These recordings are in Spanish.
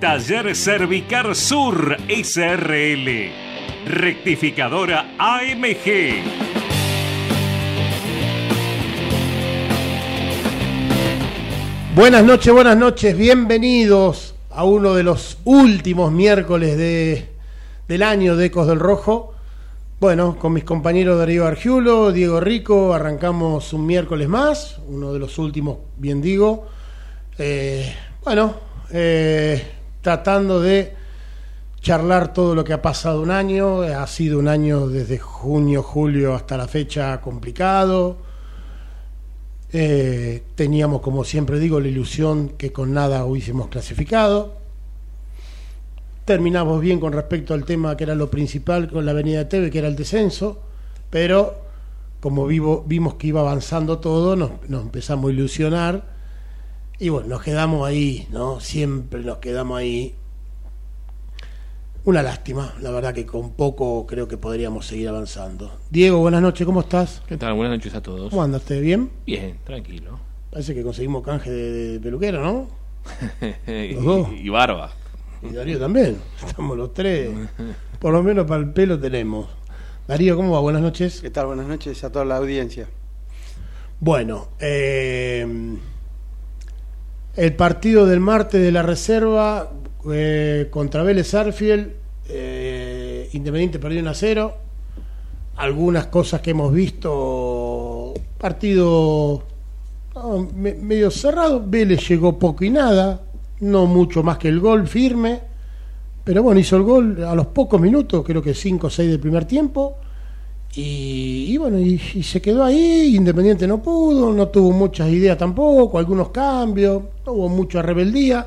Taller Cervicar Sur SRL. Rectificadora AMG. Buenas noches, buenas noches, bienvenidos a uno de los últimos miércoles de, del año de Ecos del Rojo. Bueno, con mis compañeros Darío Argiulo, Diego Rico, arrancamos un miércoles más, uno de los últimos, bien digo. Eh, bueno, eh, tratando de charlar todo lo que ha pasado un año. Ha sido un año desde junio, julio hasta la fecha complicado. Eh, teníamos, como siempre digo, la ilusión que con nada hubiésemos clasificado. Terminamos bien con respecto al tema que era lo principal con la Avenida Teve, que era el descenso, pero como vivo, vimos que iba avanzando todo, nos empezamos a ilusionar y bueno, nos quedamos ahí, ¿no? Siempre nos quedamos ahí. Una lástima, la verdad que con poco creo que podríamos seguir avanzando. Diego, buenas noches, ¿cómo estás? ¿Qué tal? Buenas noches a todos. ¿Cómo andaste? ¿Bien? Bien, tranquilo. Parece que conseguimos canje de, de peluquero, ¿no? y, Los dos. y barba. Y Darío también. Estamos los tres. Por lo menos para el pelo tenemos. Darío, ¿cómo va? Buenas noches. ¿Qué tal? Buenas noches a toda la audiencia. Bueno, eh, el partido del martes de la reserva eh, contra Vélez Arfiel, eh, Independiente perdió 1 a 0. Algunas cosas que hemos visto, partido medio cerrado. Vélez llegó poco y nada, no mucho más que el gol firme. Pero bueno, hizo el gol a los pocos minutos, creo que 5 o 6 del primer tiempo. Y, y bueno, y, y se quedó ahí, Independiente no pudo, no tuvo muchas ideas tampoco, algunos cambios, no hubo mucha rebeldía.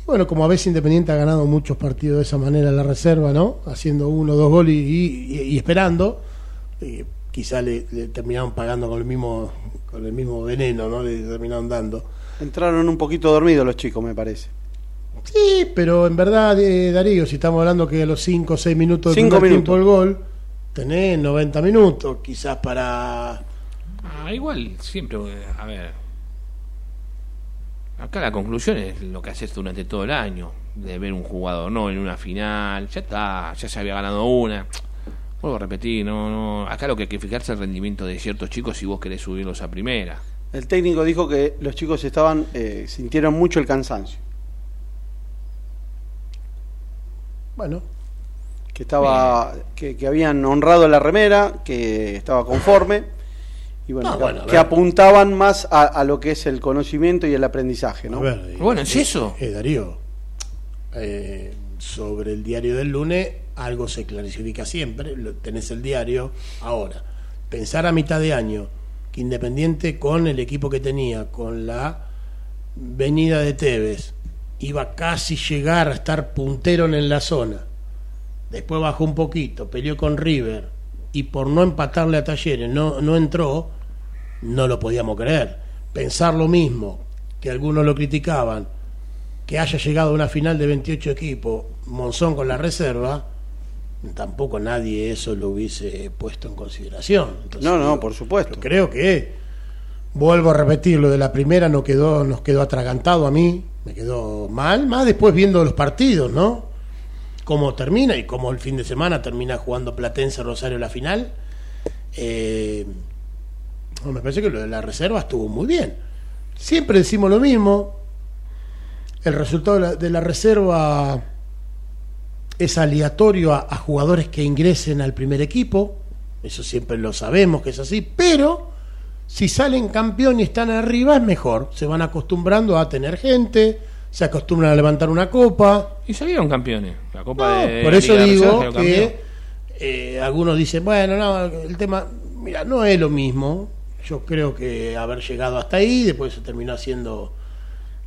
Y bueno, como a veces Independiente ha ganado muchos partidos de esa manera en la reserva, ¿no? Haciendo uno o dos goles y, esperando, eh, quizá le, le terminaron pagando con el mismo con el mismo veneno, ¿no? Le terminaron dando. Entraron un poquito dormidos los chicos, me parece. Sí, pero en verdad, eh, Darío, si estamos hablando que a los 5 o 6 minutos primer minutos. tiempo el gol, tenés 90 minutos, quizás para Ah, igual, siempre, a ver. Acá la conclusión es lo que haces durante todo el año. De ver un jugador, no en una final. Ya está, ya se había ganado una. Vuelvo a repetir, no, no. Acá lo que hay que fijarse es el rendimiento de ciertos chicos si vos querés subirlos a primera. El técnico dijo que los chicos estaban eh, sintieron mucho el cansancio, Bueno, que estaba que, que habían honrado la remera, que estaba conforme y bueno, No, que, bueno, apuntaban más a, a lo que es el conocimiento y el aprendizaje, ¿no? ver. Bueno, ¿es eh, eso? eh, Darío, eh, sobre el diario del lunes, algo se clarifica siempre. lo- tenés el diario. Ahora, pensar a mitad de año que Independiente con el equipo que tenía, con la venida de Tevez, iba casi llegar a estar puntero en la zona. Después bajó un poquito, peleó con River y por no empatarle a Talleres no, no entró, no lo podíamos creer. Pensar lo mismo, que algunos lo criticaban, que haya llegado a una final de 28 equipos, Monzón con la reserva, tampoco nadie eso lo hubiese puesto en consideración. Entonces, No, no, yo- por supuesto. creo que, vuelvo a repetir, lo de la primera no quedó, nos quedó atragantado a mí, me quedó mal, más después viendo los partidos, ¿no? Cómo termina y cómo el fin de semana termina jugando Platense Rosario la final. Eh, me parece que lo de la reserva estuvo muy bien. Siempre decimos lo mismo. El resultado de la, de la reserva es aleatorio a, a jugadores que ingresen al primer equipo, eso siempre lo sabemos que es así, pero si salen campeón y están arriba es mejor, se van acostumbrando a tener gente, se acostumbran a levantar una copa. Y salieron campeones. La Copa No, de por la eso Liga digo Reserva que eh, algunos dicen, bueno, no, el tema, mira, no es lo mismo. Yo creo que haber llegado hasta ahí, después se terminó haciendo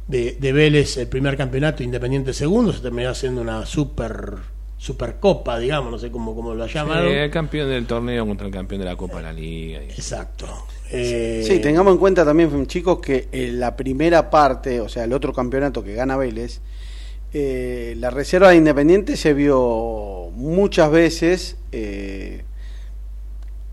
de, de Vélez el primer campeonato, Independiente segundo, se terminó haciendo una super supercopa, digamos, no sé cómo, cómo lo Sí, llamaron. el campeón del torneo contra el campeón de la Copa de la Liga. Exacto. Eh, Sí, tengamos en cuenta también, chicos, que en la primera parte, o sea, el otro campeonato que gana Vélez, eh, la reserva de Independiente se vio muchas veces eh,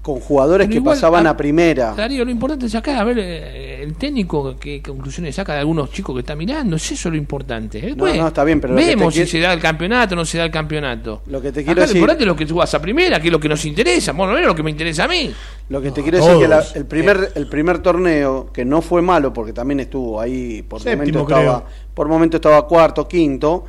con jugadores Pero que igual, pasaban a- a primera. Darío, lo importante es sacar, a ver, eh, el técnico qué conclusiones saca de algunos chicos que está mirando, es eso lo importante. Después, no, está bien, pero lo vemos si se da el campeonato o no se da el campeonato. Lo que te Acá quiero lo decir- importante es lo que tú vas a primera, que es lo que nos interesa. Bueno, no es lo que me interesa a mí. Lo que te No, quiero decir que la- el primer el primer torneo que no fue malo porque también estuvo ahí por Séptimo, momento estaba creo. por momento estaba cuarto quinto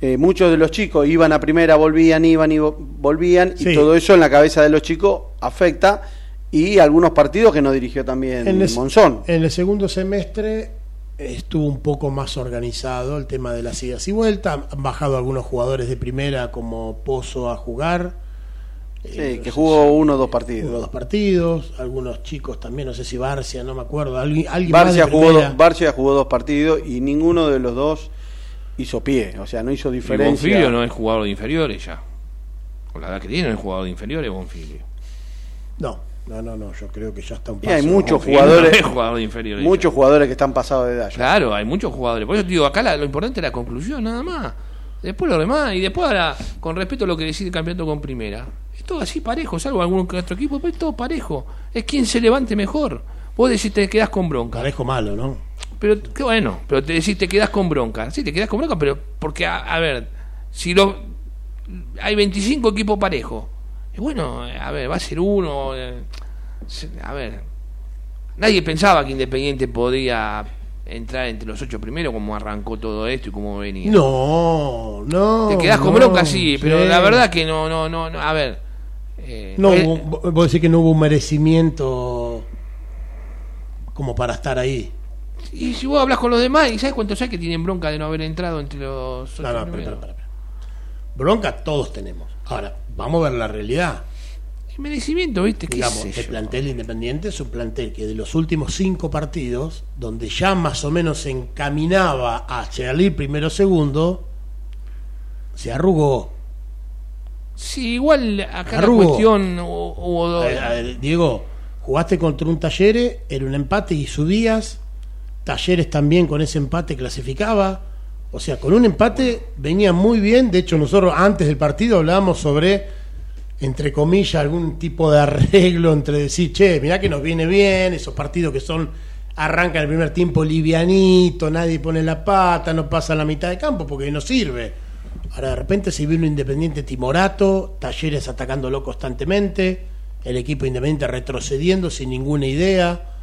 eh, muchos de los chicos iban a primera volvían iban y vo- volvían Sí. y todo eso en la cabeza de los chicos afecta y algunos partidos que no dirigió también en el, Monzón en el segundo semestre estuvo un poco más organizado el tema de las idas y vueltas. Han bajado algunos jugadores de primera como Pozo a jugar. Sí, Eh, que jugó uno o dos partidos Jugó dos partidos, algunos chicos también, no sé si Barcia, no me acuerdo, alguien, Barcia jugó, Barcia jugó dos partidos y ninguno de los dos hizo pie o sea no hizo Y diferencia Bonfilio no es jugador de inferiores ya. Con la edad que tiene, no es jugador de inferiores, Bonfilio. No, no, no, no, yo creo que ya está un Y paso. hay muchos Bonfilio jugadores- no es jugador de inferiores. muchos ya. jugadores que están pasados de edad ya. Claro, hay muchos jugadores. Por eso te digo, acá la- lo importante es la conclusión, nada más. Después lo demás. Y después ahora, con respecto a lo que decide el campeonato con primera, es todo así parejo, salvo algún que otro equipo, pero es todo parejo. Es quien se levante mejor. Vos decís te quedás con bronca. Parejo malo, ¿no? Pero qué bueno, pero te decís te quedás con bronca. Sí, te quedás con bronca, pero porque, a, a ver, si lo, hay 25 equipos parejos, y bueno, a ver, va a ser uno. eh, a ver, nadie pensaba que Independiente podía entrar entre los ocho primeros, como arrancó todo esto y cómo venía. No, no. Te quedás con no, bronca, sí, pero la verdad que no, no, no, no a ver. eh, No, eh, vos decís que no hubo un merecimiento como para estar ahí. Y si vos hablas con los demás, ¿y sabes cuántos hay que tienen bronca de no haber entrado entre los ocho No, no, pero, pero. Bronca todos tenemos. Ahora, vamos a ver la realidad. Y merecimiento, ¿viste? ¿Qué Digamos, el yo? plantel independiente es un plantel que de los últimos cinco partidos, donde ya más o menos se encaminaba a salir primero o segundo, se arrugó. Sí, igual acá la Arrugo. cuestión hubo, hubo dos. A ver, a ver, Diego, jugaste contra un Talleres, era un empate y subías. Talleres también con ese empate clasificaba. O sea, con un empate venía muy bien. De hecho, nosotros antes del partido hablábamos sobre, entre comillas, algún tipo de arreglo entre decir, che, mirá que nos viene bien, esos partidos que son, arrancan el primer tiempo livianito, nadie pone la pata, no pasa la mitad de campo porque no sirve. Ahora de repente se vino Independiente timorato, Talleres atacándolo constantemente, el equipo Independiente retrocediendo sin ninguna idea.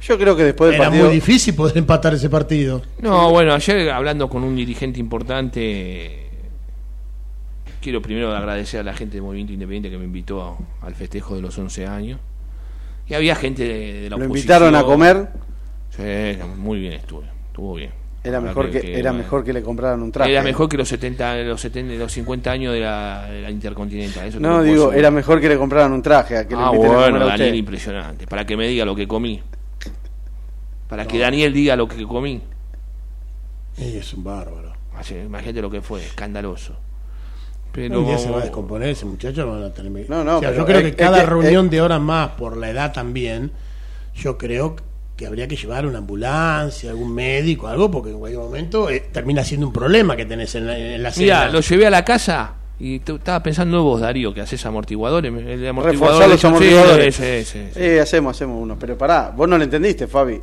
Yo creo que después del Era partido muy difícil poder empatar ese partido. No, bueno, ayer hablando con un dirigente importante, quiero primero agradecer a la gente del Movimiento Independiente que me invitó a- al festejo de los 11 años. Y había gente de, de la lo oposición. invitaron a comer, Sí, muy bien estuvo, estuvo bien. era mejor que, era mejor que le compraran un traje. Era mejor que los 70, los 70, los 50 años de la, de la Intercontinental. eso No, digo, era mejor que le compraran un traje a que le Ah, a bueno, a Daniel, impresionante. Para que me diga lo que comí. Para que Daniel diga lo que comí. Y es un bárbaro. Así, Imagínate lo que fue, escandaloso. Pero Un día se va a descomponer ese muchacho. no a No, no, O sea, pero yo creo es- que es cada reunión de horas más, por la edad también, yo creo que habría que llevar una ambulancia, algún médico, algo, porque en cualquier momento eh, termina siendo un problema que tenés en la, en la Mira, lo llevé a la casa y estaba pensando vos, Darío, que haces amortiguadores. El Reforzar amortiguador los sí, amortiguadores. ese. Eh, hacemos, hacemos uno. Pero pará, vos no lo entendiste, Fabi.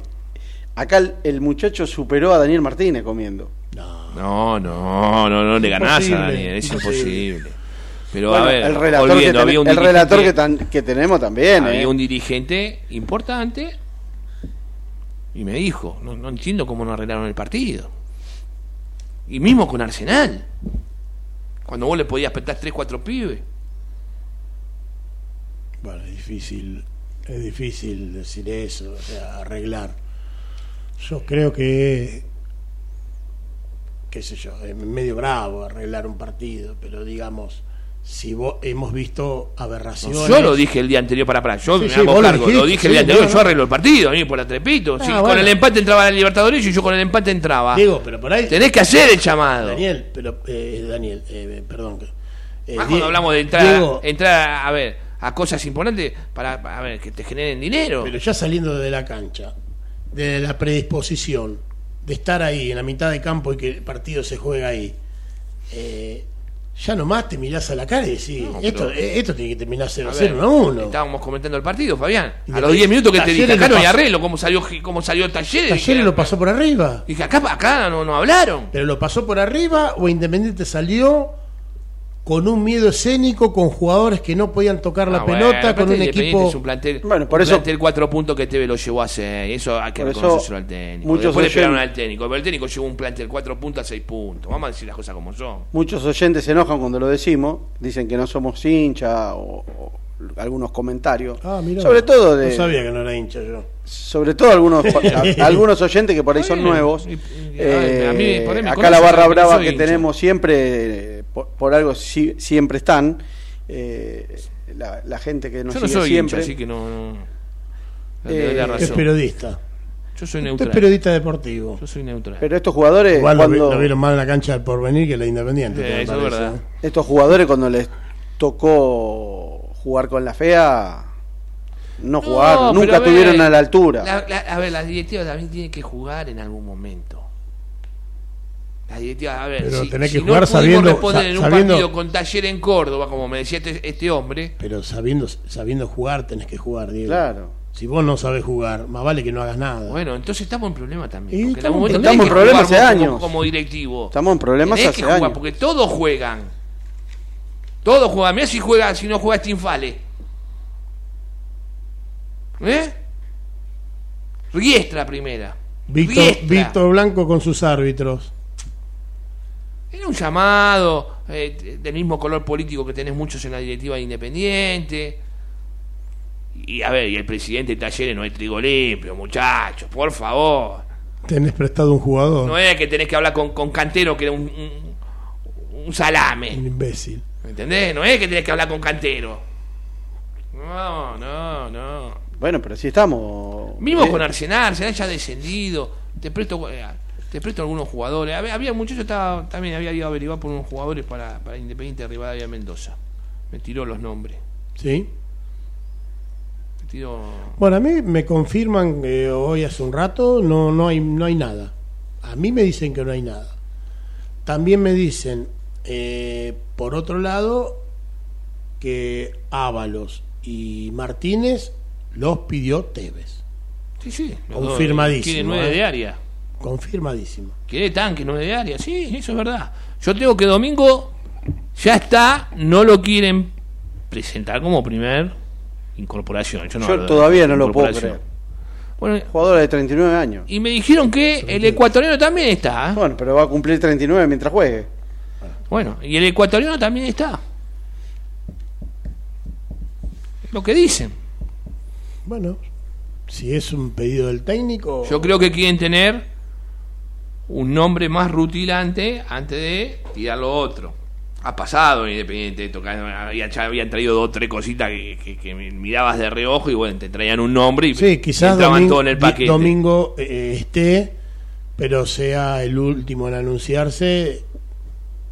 Acá el, el muchacho superó a Daniel Martínez comiendo. No. No, no, no, no le ganás a Daniel, es imposible. imposible. Pero Bueno, a ver, el relator, volviendo, que, ten- había un el relator que, dirigente- tan- que tenemos también. había eh. un dirigente importante y me dijo, no, no entiendo cómo no arreglaron el partido. Y mismo con Arsenal. Cuando vos le podías apretar 3, 4 pibes. Bueno, es difícil, es difícil decir eso, o sea, arreglar. Yo creo que, qué sé yo, es medio bravo arreglar un partido, pero digamos, si vos hemos visto aberraciones. yo lo dije el día anterior para para, yo Sí, me sí, hago cargo, lo dije el día anterior, no, yo arreglo el partido, a mí por la trepito. Si Ah, con el empate entraba el Libertadores y yo con el empate entraba. Digo, pero por ahí. Tenés que hacer el llamado. Daniel, pero eh, Daniel, eh, perdón. eh, Más cuando hablamos de entrar, Diego, entrar a ver a cosas importantes para a ver que te generen dinero. pero ya saliendo de la cancha, de la predisposición, de estar ahí en la mitad de campo y que el partido se juega ahí, eh, ya nomás te mirás a la cara y decís, No, esto, eh, esto tiene que terminar 0 A 0 ver, 1 1. Estábamos comentando el partido, Fabián. A los 10 minutos que te dije, acá no hay arreglo, cómo salió cómo salió Talleres. Talleres lo pasó por arriba. Dije, acá, acá no, no hablaron. Pero lo pasó por arriba o Independiente salió con un miedo escénico, con jugadores que no podían tocar la Ah, bueno, pelota, con un equipo... Es un plantel, Bueno, por un eso- plantel cuatro puntos que TV lo llevó a 6. Eso hay que reconocérselo al técnico. muchos Después le pegaron oyen- al técnico. Pero el técnico llevó un plantel cuatro puntos a 6 puntos. Vamos a decir las cosas como son. Muchos oyentes se enojan cuando lo decimos, dicen que no somos hincha o, o algunos comentarios. Ah, mirá. sobre todo de No sabía que no era hincha yo. sobre todo algunos a- algunos oyentes que por ahí son nuevos. Y- a mí, Eh, por ahí me acá la barra brava que hincha. tenemos siempre, eh, por, por algo si- siempre están. eh, la, la gente que nos Yo no sigue soy siempre. hincha, así que no. no Eh, Es periodista. Yo soy Usted neutral. es periodista deportivo. Yo soy neutral. Pero estos jugadores, Igual lo, vi- cuando, lo vieron más en la cancha del porvenir que la Independiente. Es verdad. estos jugadores cuando les tocó jugar con la fea, no, jugaron, pero nunca ver, tuvieron a la altura. la- la- a ver, las directivas también tienen que jugar en algún momento. Las directivas, a ver, Pero si, tenés si que no jugar pudimos sabiendo- responder sa- en un sabiendo- partido con Taller en Córdoba, como me decía este, este hombre, Pero sabiendo, sabiendo jugar, tenés que jugar, Diego. Claro. Si vos no sabés jugar, más vale que no hagas nada. bueno, entonces estamos en problema también. Y porque en estamos en tenés problemas. que Estamos problemas hace como- años. Como, directivo. Estamos en problemas Tenés hace que jugar, años. porque todos juegan. Todos juegan. Mirá si juega, si no juega Stinfale. ¿Eh? Riestra primera. Víctor, Riestra. Víctor Blanco con sus árbitros. Era un llamado eh, del mismo color político que tenés muchos en la directiva de Independiente. Y a ver, y el presidente de Talleres no es trigo limpio, muchachos, por favor. Tenés prestado un jugador. No es que tenés que hablar con, con Cantero, que era un, un, un Un salame. imbécil. ¿Entendés? No es que tenés que hablar con Cantero. No, no, no. Bueno, pero sí estamos. Mismo eh, con Arsenal, Arsenal ya ha descendido. Te presto, eh, te presto algunos jugadores. Había, había muchachos, estaba, también había ido a averiguar por unos jugadores para, para Independiente de Rivadavia Mendoza. Me tiró los nombres. ¿Sí? Me tiró. Bueno, a mí me confirman que hoy hace un rato no, no, hay, no hay nada. A mí me dicen que no hay nada. También me dicen, eh, por otro lado, que Ábalos y Martínez los pidió Tevez. Sí, sí. Confirmadísimo, Quiere nueve eh. de área. Confirmadísimo. Quiere tanque, nueve de área. Sí, eso es verdad. Yo tengo que Domingo ya está, no lo quieren presentar como primer incorporación. Yo, no todavía no lo puedo creer. Bueno, Jugador de 39 años. y me dijeron que el ecuatoriano también está. ¿eh? Bueno, pero va a cumplir 39 mientras juegue. Bueno, y el ecuatoriano también está. Es Lo que dicen. Bueno, si es un pedido del técnico... Yo creo que quieren tener un nombre más rutilante antes de tirar lo otro. Ha pasado en Independiente, toca- había- ya habían traído dos o tres cositas que, que- que mirabas de reojo y bueno, te traían un nombre y Sí, quizás entraban Domingo, todo en el paquete. Domingo eh, esté, pero sea el último en anunciarse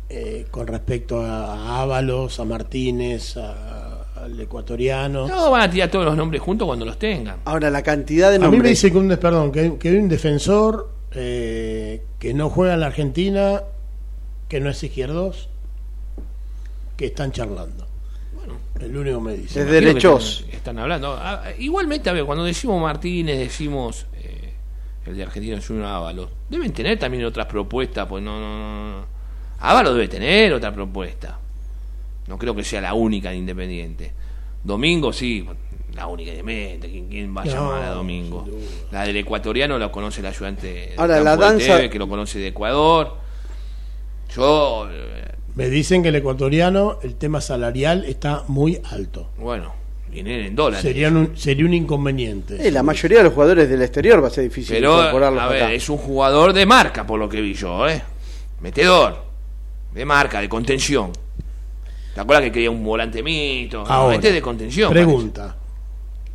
eh, con respecto a, Ábalos, a Martínez, a- al ecuatoriano. No, van a tirar todos los nombres juntos cuando los tengan. Ahora, la cantidad de a mí me nombres. dice que un, perdón, que, que hay un defensor eh, que no juega en la Argentina, que no es izquierdos, que están charlando. el único me dice. Es que derechos. están- Están hablando. Ah, Igualmente, a ver, cuando decimos Martínez, decimos eh, el de Argentina Junior Ábalos. Deben tener también otras propuestas, pues no, no, no, no. Ábalos debe tener otra propuesta. No creo que sea la única de Independiente. Domingo, sí, la única de Independiente. ¿Quién, quién va a No, llamar a Domingo? La del ecuatoriano la conoce el ayudante de Ahora, la danza- Tevez, que lo conoce de Ecuador. Yo, eh, Me dicen que el ecuatoriano, el tema salarial está muy alto. Bueno, vienen en dólares. Sería un, sería un inconveniente. Eh, la mayoría de los jugadores del exterior va a ser difícil Pero, incorporarlos a ver, acá. es un jugador de marca, por lo que vi yo, ¿eh? Metedor. De marca, de contención. ¿Te acuerdas que quería un volante mito? Ahora, este es de contención. Pregunta.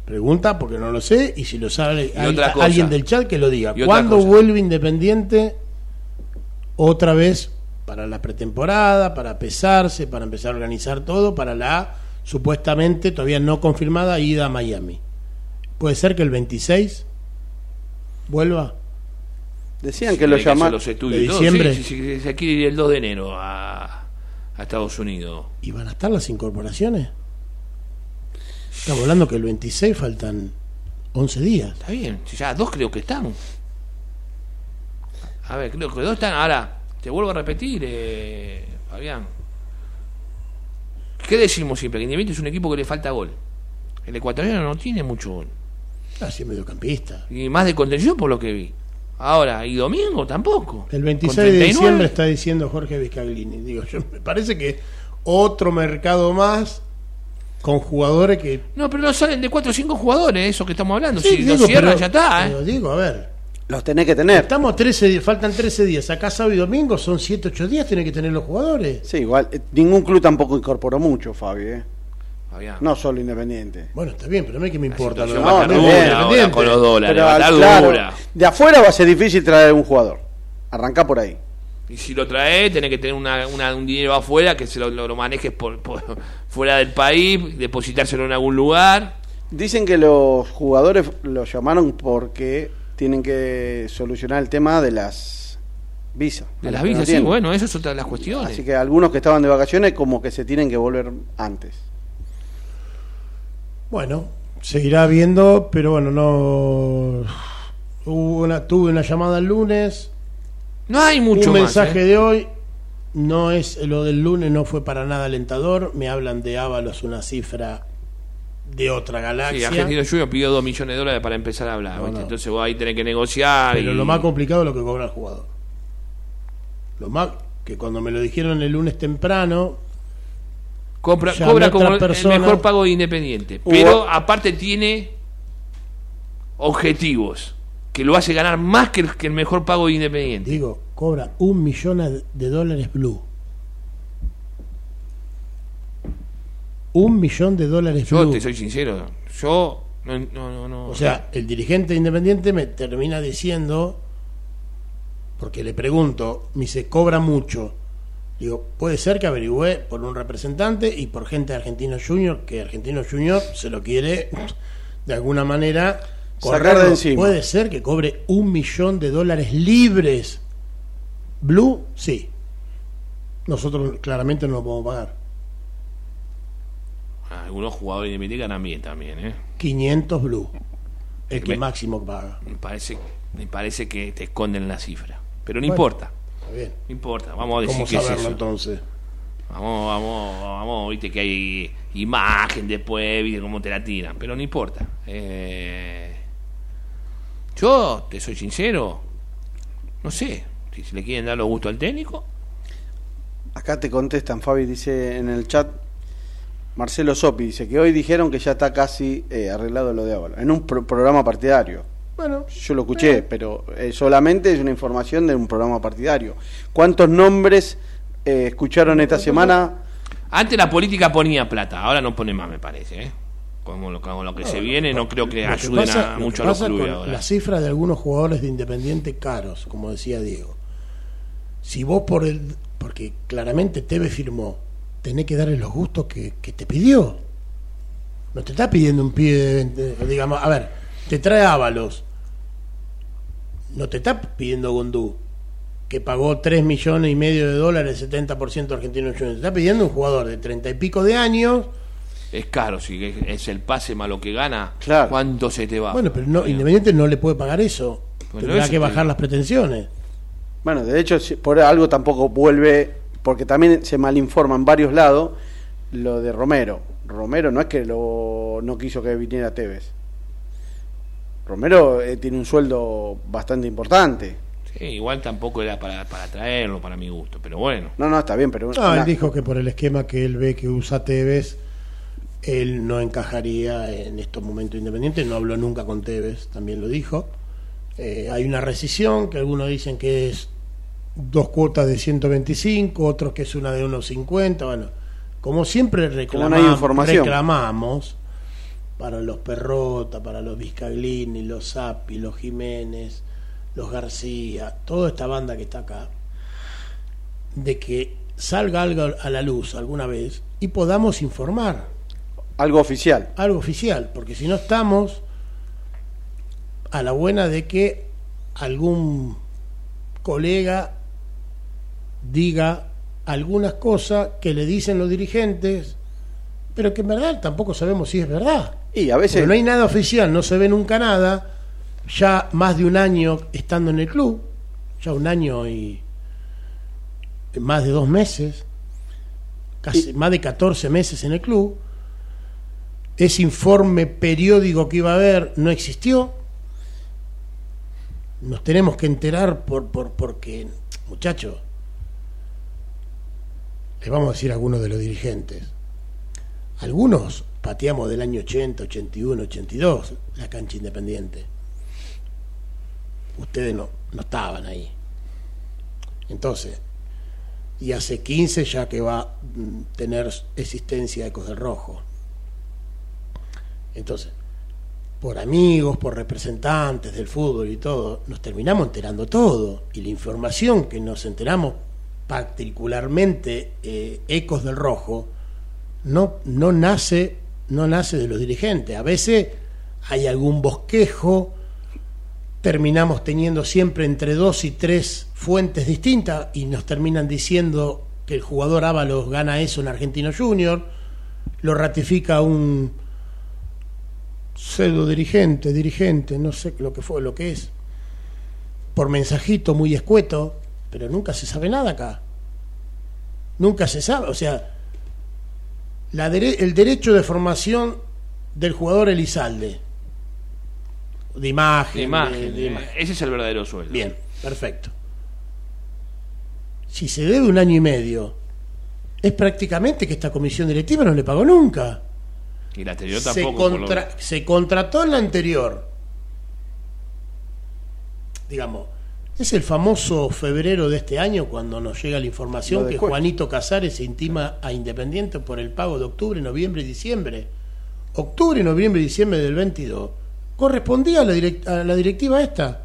Pregunta porque no lo sé y si lo sabe Y al- otra cosa. alguien del chat que lo diga. ¿Cuándo cosa. vuelve Independiente otra vez para la pretemporada, para pesarse, para empezar a organizar todo, para la supuestamente todavía no confirmada ida a Miami? ¿Puede ser que el 26 vuelva? Decían que lo llaman. los estudios de diciembre. Sí, sí, ir el 2 de enero a, a Estados Unidos. ¿Y van a estar las incorporaciones? Estamos hablando que el 26 faltan 11 días. Está bien, ya dos creo que están. A ver, creo que dos están. Ahora, te vuelvo a repetir, eh, Fabián. ¿Qué decimos siempre? Que Independiente es un equipo que le falta gol. El ecuatoriano no tiene mucho gol. Así mediocampista. Y más de contención por lo que vi. Ahora, y domingo tampoco. El Con 26 de 39. diciembre está diciendo Jorge Vizcaglini. Digo, yo me parece que otro mercado más con jugadores que. No, pero no salen de 4 o 5 jugadores, eso que estamos hablando. Sí, si digo, cierran, pero- ya está. ¿eh? pero digo, a ver, Los tenés que tener. estamos 13 días, faltan 13 días. Acá sábado y domingo son 7, 8 días, tienen que tener los jugadores. Sí, igual. eh, Ningún club tampoco incorporó mucho, Fabi. ¿eh? Fabián. No solo Independiente. Bueno, está bien, pero a mí que me importa. lo no, dura Independiente. con los dólares. Pero, va a estar claro, de afuera va a ser difícil traer un jugador. Arrancá por ahí. Y si lo traes, tenés que tener una, una- un dinero afuera que se lo, lo- lo manejes por, por- fuera del país, depositárselo en algún lugar. Dicen que los jugadores lo llamaron porque tienen que solucionar el tema de las visas. De las no visas, sí, tienen. bueno, eso es otra de las cuestiones. Así que algunos que estaban de vacaciones como que se tienen que volver antes. Bueno, seguirá viendo, pero bueno, no. Hubo una, tuve una llamada el lunes. No hay mucho un más. mensaje ¿eh? de hoy no es lo del lunes no fue para nada alentador me hablan de Ábalos una cifra de otra Sí, galaxia Argentino Junior pidió 2 millones de dólares para empezar a hablar. No, ¿viste? no. Entonces vos ahí tenés que negociar. pero y- lo más complicado es lo que cobra el jugador lo más que cuando me lo dijeron el lunes temprano Compra- cobra como persona. el mejor pago de Independiente. Hubo- Pero aparte tiene objetivos que lo hace ganar más que el, que el mejor pago de Independiente. digo cobra un millón de dólares blue un millón de dólares Yo blue te soy sincero, yo no, no, no, no. O sea, el dirigente independiente me termina diciendo, porque le pregunto, me dice, cobra mucho. Digo, puede ser que averigüe por un representante y por gente de Argentino Junior, que Argentino Junior se lo quiere de alguna manera Correrlo. de encima. Puede ser que cobre un millón de dólares libres. Blue, sí. Nosotros claramente no lo podemos pagar. algunos jugadores de Independiente ganan bien también, ¿eh? 500 blue. El que Me- máximo paga. Me parece, me parece que te esconden la cifra. Pero no Bueno. importa, Está bien. no importa. Vamos a decir ¿Cómo que es saberlo eso. entonces? Vamos, vamos, vamos, viste que hay imagen después, viste cómo te la tiran, pero no importa. Eh, yo, te soy sincero, no sé, si se le quieren dar los gustos al técnico, Acá te contestan, Fabi dice en el chat, Marcelo Sopi dice que hoy dijeron que ya está casi eh, arreglado lo de Ábalos, en un pro- programa partidario. Bueno, Yo lo escuché, pero eh, solamente es una información de un programa partidario. ¿Cuántos nombres eh, escucharon esta semana? antes la política ponía plata, ahora no pone más, me parece. ¿eh? Como lo, como lo que se viene, no creo que ayuden pasa- a, lo que mucho a los pasa clubes ahora. La cifra de algunos jugadores de Independiente caros, como decía Diego. Si vos por el. Porque claramente Teve firmó, tenés que darle los gustos que, que te pidió. No te está pidiendo un pie de. de- digamos, a ver, te trae Ábalos. No te está pidiendo Gondú, que pagó 3 millones y medio de dólares, 70% argentino. Te está pidiendo un jugador de 30 y pico de años. Es caro, si es- es el pase más lo que gana, Claro. ¿cuánto se te va? Bueno, pero no. Independiente no le puede pagar eso. Bueno, Tendrá que bajar las pretensiones. Bueno, de hecho, por algo tampoco vuelve, porque también se malinforma en varios lados lo de Romero. Romero no es que lo, no quiso que viniera Tevez. Romero eh, tiene un sueldo bastante importante. Sí, igual tampoco era para, para traerlo, para mi gusto, pero bueno. No, no, está bien, pero... No, una- él dijo que por el esquema que él ve que usa Tevez, él no encajaría en estos momentos independientes. No habló nunca con Tevez, también lo dijo. Eh, hay una rescisión que algunos dicen que es dos cuotas de 125, otros que es una de unos 50. Bueno, como siempre reclama- Como no hay información. reclamamos para los Perrota, para los Vizcaglini, los Zappi, los Jiménez, los García, toda esta banda que está acá, de que salga algo a la luz alguna vez y podamos informar Algo oficial. algo oficial, porque si no estamos a la buena de que algún colega diga algunas cosas que le dicen los dirigentes, pero que en verdad tampoco sabemos si es verdad. Y a veces... Porque no hay nada oficial, no se ve nunca nada, ya más de un año estando en el club, ya un año y más de dos meses, casi Y- más de 14 meses en el club, ese informe periódico que iba a haber no existió, nos tenemos que enterar por, por porque, muchachos, les vamos a decir a algunos de los dirigentes, algunos pateamos del año 80, 81, 82 la cancha independiente. Ustedes no, no estaban ahí. Entonces, y hace 15 ya que va a mm, tener existencia Ecos del Rojo. Entonces, por amigos, por representantes del fútbol y todo, nos terminamos enterando todo. Y la información que nos enteramos, particularmente eh, Ecos del Rojo, no, no nace, no nace de los dirigentes. A veces hay algún bosquejo, terminamos teniendo siempre entre dos y tres fuentes distintas y nos terminan diciendo que el jugador Ábalos gana eso en Argentino Junior, lo ratifica un pseudo dirigente, dirigente, no sé lo que fue, lo que es, por mensajito muy escueto, pero nunca se sabe nada acá. Nunca se sabe, o sea, la dere- el derecho de formación del jugador Elizalde, de imagen, De de- imagen, de eh, imagen. ese es el verdadero sueldo. Bien, perfecto. Si se debe un año y medio, es prácticamente que esta comisión directiva no le pagó nunca. Y la anterior Se, tampoco. lo- contra- se contrató en la anterior. Digamos, es el famoso febrero de este año cuando nos llega la información que. Juanito Casares se intima a Independiente por el pago de octubre, noviembre y diciembre. Octubre, noviembre y diciembre del 22 correspondía a la, direct- a la directiva esta.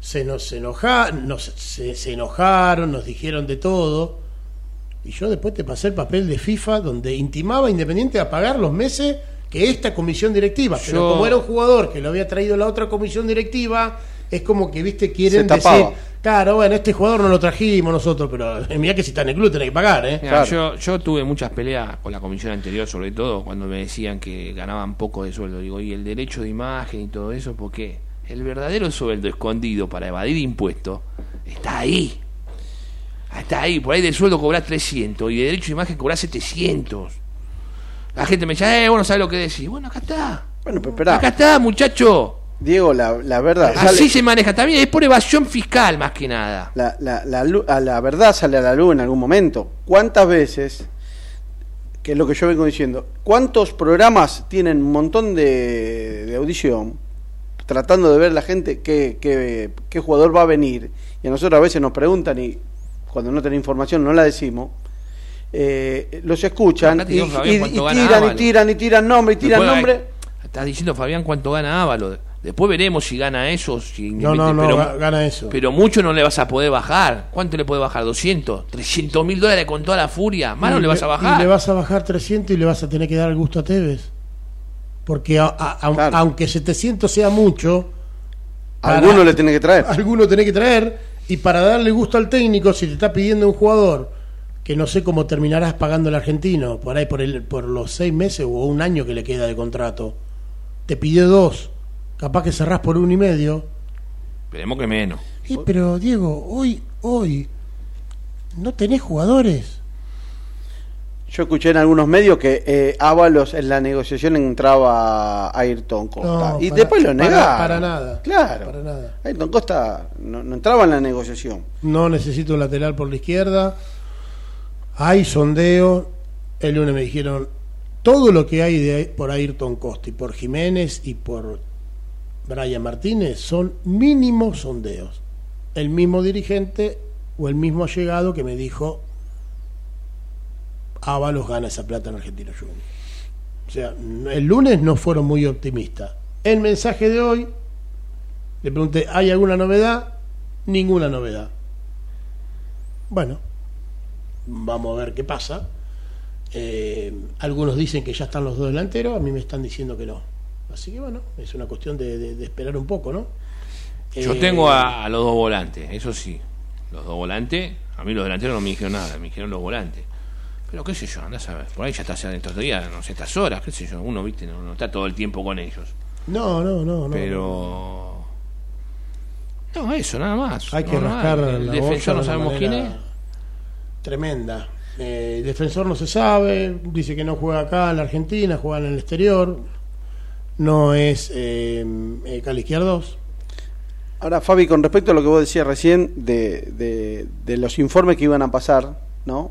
Se nos enoja, nos, se, se enojaron, nos dijeron de todo. Y yo después te pasé el papel de FIFA donde intimaba a Independiente a pagar los meses que esta comisión directiva. Pero como era un jugador que lo había traído la otra comisión directiva, es como que, viste, quieren decir, claro, bueno, este jugador no lo trajimos nosotros, pero eh, mirá que si está en el club tenés que pagar, ¿eh? Mira, Claro. yo, yo tuve muchas peleas con la comisión anterior, sobre todo cuando me decían que ganaban poco de sueldo. Digo, y el derecho de imagen y todo eso, ¿por qué? El verdadero sueldo escondido para evadir impuestos está ahí. Está ahí. Por ahí de sueldo cobras 300 y de derecho de imagen cobras 700. La gente me dice, eh, bueno, ¿sabes lo que decís? Bueno, acá está. Bueno, pero esperá. Acá está, muchacho. Diego, la, la verdad... Así sale- se maneja. También es por evasión fiscal más que nada. La, la, la, la verdad sale a la luz en algún momento. ¿Cuántas veces, que es lo que yo vengo diciendo, cuántos programas tienen un montón de, de audición tratando de ver la gente qué, qué, qué jugador va a venir? Y a nosotros a veces nos preguntan y cuando no tenemos información no la decimos. eh, los escuchan y, Fabián, y- y tiran y tiran y tiran nombre y tiran Después, nombre. Estás diciendo, Fabián, cuánto gana Ávalo. Después veremos si gana eso. Si No, no, no, pero, ga- gana eso. pero mucho no le vas a poder bajar. ¿Cuánto le puede bajar? ¿200? ¿300 mil dólares con toda la furia? Más no Y le vas a Y bajar. le vas a bajar 300 y le vas a tener que dar el gusto a Tevez. Porque a- a- a- Claro. aunque 700 sea mucho, para- Alguno le tiene que traer. alguno tenés que traer. Y para darle gusto al técnico, si te está pidiendo un jugador que no sé cómo terminarás pagando el argentino, por ahí por, el, por los seis meses o un año que le queda de contrato, te pidió dos, capaz que cerrás por uno y medio. Esperemos que menos. Y, pero Diego, hoy, hoy, no tenés jugadores. Yo escuché en algunos medios que eh, Ábalos en la negociación entraba a Ayrton Costa. No, y para- después lo para- negaron. para nada, Claro. para nada. Ayrton Costa no, no entraba en la negociación. No necesito un lateral por la izquierda. Hay sondeo. El lunes me dijeron todo lo que hay de, por Ayrton Costa y por Jiménez y por Brian Martínez son mínimos sondeos. El mismo dirigente o el mismo llegado que me dijo Ábalos gana esa plata en Argentino Junior. O sea, el lunes no fueron muy optimistas. El mensaje de hoy, le pregunté, ¿hay alguna novedad? Ninguna novedad. Bueno, vamos a ver qué pasa. Eh, algunos dicen que ya están los dos delanteros, a mí me están diciendo que no. Así que bueno, es una cuestión de, de- de esperar un poco, ¿no? Yo Eh, tengo a, a los dos volantes, eso sí. Los dos volantes, a mí los delanteros no me dijeron nada, me dijeron los volantes. Pero qué sé yo, andás a ver. Por ahí ya está dentro de días, no sé, estas horas, qué sé yo. Uno, viste, no, no está todo el tiempo con ellos. No, no, no, no. Pero. No, eso, nada más. Hay que No, rascar nada. El la defensor no de sabemos quién es. Tremenda. Eh, el defensor no se sabe, dice que no juega acá en la Argentina, juega en el exterior. No es eh, eh, Cali Izquierdos. Ahora, Fabi, con respecto a lo que vos decías recién de, de- de los informes que iban a pasar, ¿no?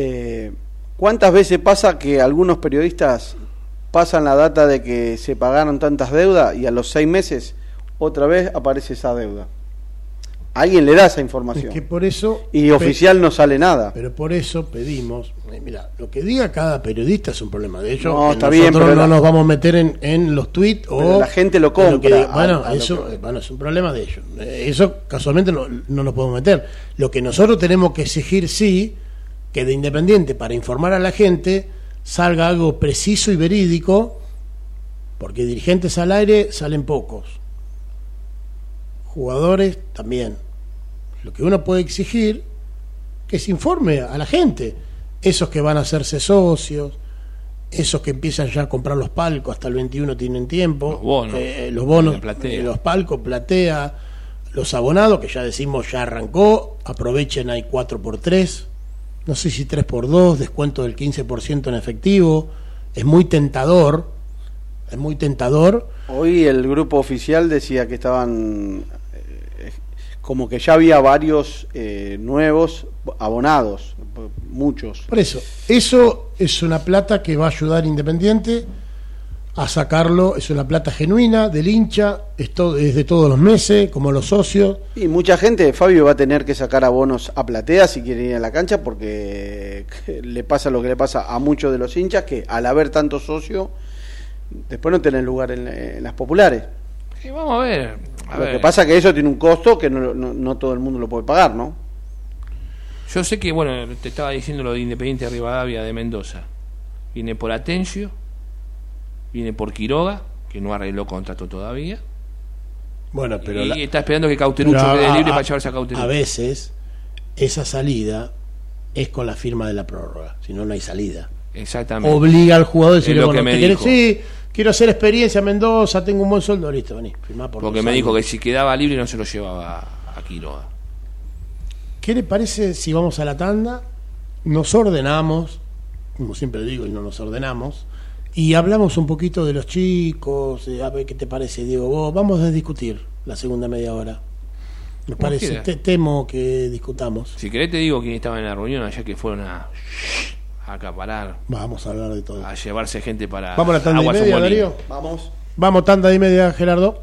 Eh, ¿Cuántas veces pasa que algunos periodistas pasan la data de que se pagaron tantas deudas y a los seis meses otra vez aparece esa deuda? Alguien le da esa Es información. que por eso. Y oficial no sale nada. Pero por eso pedimos, eh, mira, lo que diga cada periodista es un problema de ellos. No, que está nosotros bien, pero no la- nos vamos a meter en, en los tweets o la gente lo que compra bueno, a- a lo eso que- eh, bueno, es un problema de ellos. Eh, Eso casualmente no, no nos podemos meter. Lo que nosotros tenemos que exigir sí, que de Independiente para informar a la gente salga algo preciso y verídico, porque dirigentes al aire salen pocos. Jugadores también. Lo que uno puede exigir que se informe a la gente. Esos que van a hacerse socios, esos que empiezan ya a comprar los palcos, hasta el 21 tienen tiempo. Los bonos. Eh, los bonos, La platea. eh, los palcos, platea, los abonados, que ya decimos ya arrancó, aprovechen, hay 4 por 3 no sé si 3 por 2 descuento del 15% en efectivo. Es muy tentador, es muy tentador. Hoy el grupo oficial decía que estaban eh, como que ya había varios eh, nuevos abonados, muchos. Por eso, eso es una plata que va a ayudar Independiente a sacarlo, es una plata genuina del hincha, es, todo, es de todos los meses, como los socios. Y mucha gente, Fabio, va a tener que sacar abonos a platea si quiere ir a la cancha porque le pasa lo que le pasa a muchos de los hinchas que al haber tantos socios, después no tienen lugar en, en las populares. Sí, vamos a ver. A lo ver. que pasa que eso tiene un costo que no, no- no todo el mundo lo puede pagar, ¿no? Yo sé que, bueno, te estaba diciendo lo de Independiente de Rivadavia de Mendoza. Viene por Atencio, viene por Quiroga, que no arregló contrato todavía. Bueno, pero, y la- está esperando que Cauterucho quede a- libre a- para llevarse a Cauterucho. A veces esa salida es con la firma de la prórroga, si no, no hay salida. Exactamente. Obliga al jugador a decirle, Es lo bueno, que me dijo. Sí, quiero hacer experiencia en Mendoza, tengo un buen sueldo, listo, vení, firmá por Porque me dijo que si quedaba libre no se lo llevaba a Quiroga. ¿Qué le parece si vamos a la tanda? Nos ordenamos, como siempre digo, y no nos ordenamos, y hablamos un poquito de los chicos, a ver qué te parece, Diego. Vos, vamos a discutir la segunda media hora. Me parece, te- temo que discutamos. Si querés te digo quién estaba en la reunión allá que fueron a, a acaparar, Vamos a hablar de todo. a llevarse gente para Vamos a la tanda y media. Darío. Vamos. Vamos, tanda y media, Gerardo.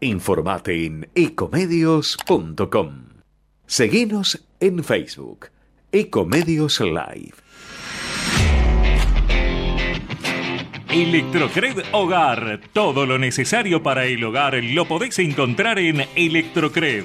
Informate en ecomedios.com. Seguinos en Facebook. Ecomedios Live. Electrocred Hogar. Todo lo necesario para el hogar lo podéis encontrar en Electrocred.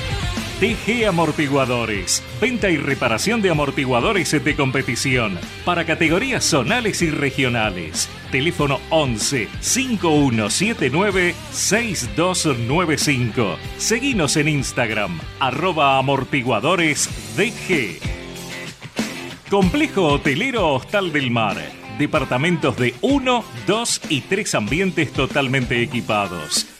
TG Amortiguadores. Venta y reparación de amortiguadores de competición para categorías zonales y regionales. Teléfono 11 5179 6295. Seguinos en Instagram, arroba amortiguadores. Complejo Hotelero Hostal del Mar. Departamentos de 1, 2 y 3 ambientes totalmente equipados.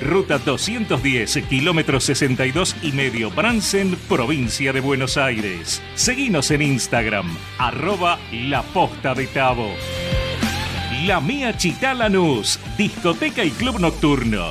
ruta 210, kilómetro 62 y medio, Bransen, provincia de Buenos Aires. Seguinos en Instagram, arroba La Posta de Tabo. La Mía Chitá Lanús, discoteca y club nocturno.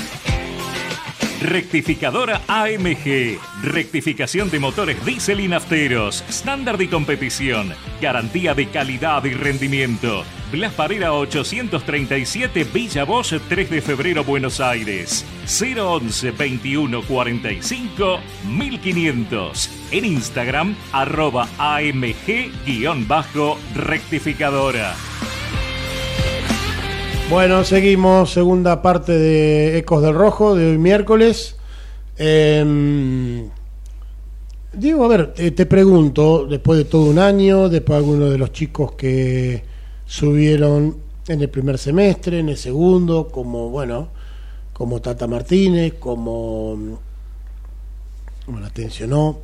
Rectificadora AMG. Rectificación de motores diésel y nafteros. Estándar y competición. Garantía de calidad y rendimiento. Blas Parera 837 Villa Bosch 3 de febrero Buenos Aires 011 21 45 1500 en Instagram arroba AMG-rectificadora Bueno, seguimos, segunda parte de Ecos del Rojo de hoy miércoles. Eh, Diego, a ver, te, te pregunto, después de todo un año, después de algunos de los chicos que subieron en el primer semestre, en el segundo, como, bueno, como Tata Martínez, como, bueno, atencionó,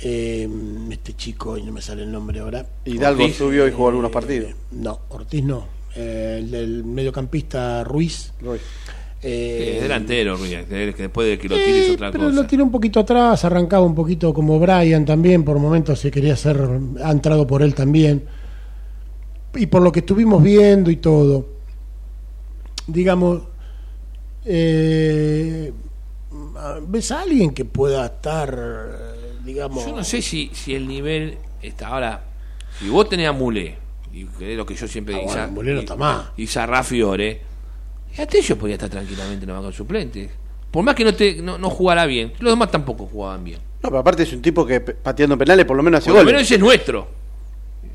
eh, este chico, y no me sale el nombre ahora. Hidalgo Ortiz. subió y jugó algunos partidos. Eh, no, Ortiz no. Eh, el del mediocampista Ruiz. eh, Es delantero, Ruiz, que después de que lo tires eh, otra pero cosa. lo tiró un poquito atrás, arrancaba un poquito como Brian también, por momentos se quería hacer, ha entrado por él también. Y por lo que estuvimos viendo y todo, digamos, eh, ¿ves a alguien que pueda estar, eh, digamos... Yo no sé si, si el nivel está ahora. Si vos tenés a Mulé, y que es lo que yo siempre Ah, digo, bueno, Isa- Mulé no y-. Y Sarrafiore, y Atello podía estar tranquilamente en la banca de suplentes. Por más que no, te, no, no jugara bien, los demás tampoco jugaban bien. No, pero aparte es un tipo que pateando penales por lo menos hace Por goles. menos ese es nuestro.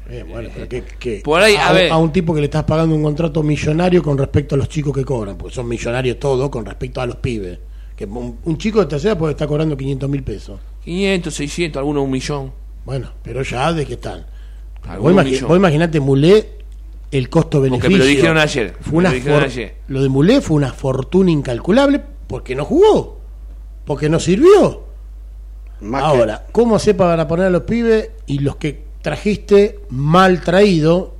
Eh, bueno, pero que- que- Por ahí, a un- ver. a un tipo que le estás pagando un contrato millonario con respecto a los chicos que cobran, porque son millonarios todos con respecto a los pibes. Que un, un chico de tercera puede estar cobrando 500 mil pesos. 500, 600, algunos un millón. Bueno, pero ya de qué están. Vos, imagi- vos imaginate Mulé, el costo-beneficio. Porque me lo dijeron ayer, Fue me una lo dijeron for- ayer. Lo de Mulé fue una fortuna incalculable porque no jugó. Porque no sirvió. Más que- Ahora, ¿cómo hace para poner a los pibes y los que trajiste mal traído?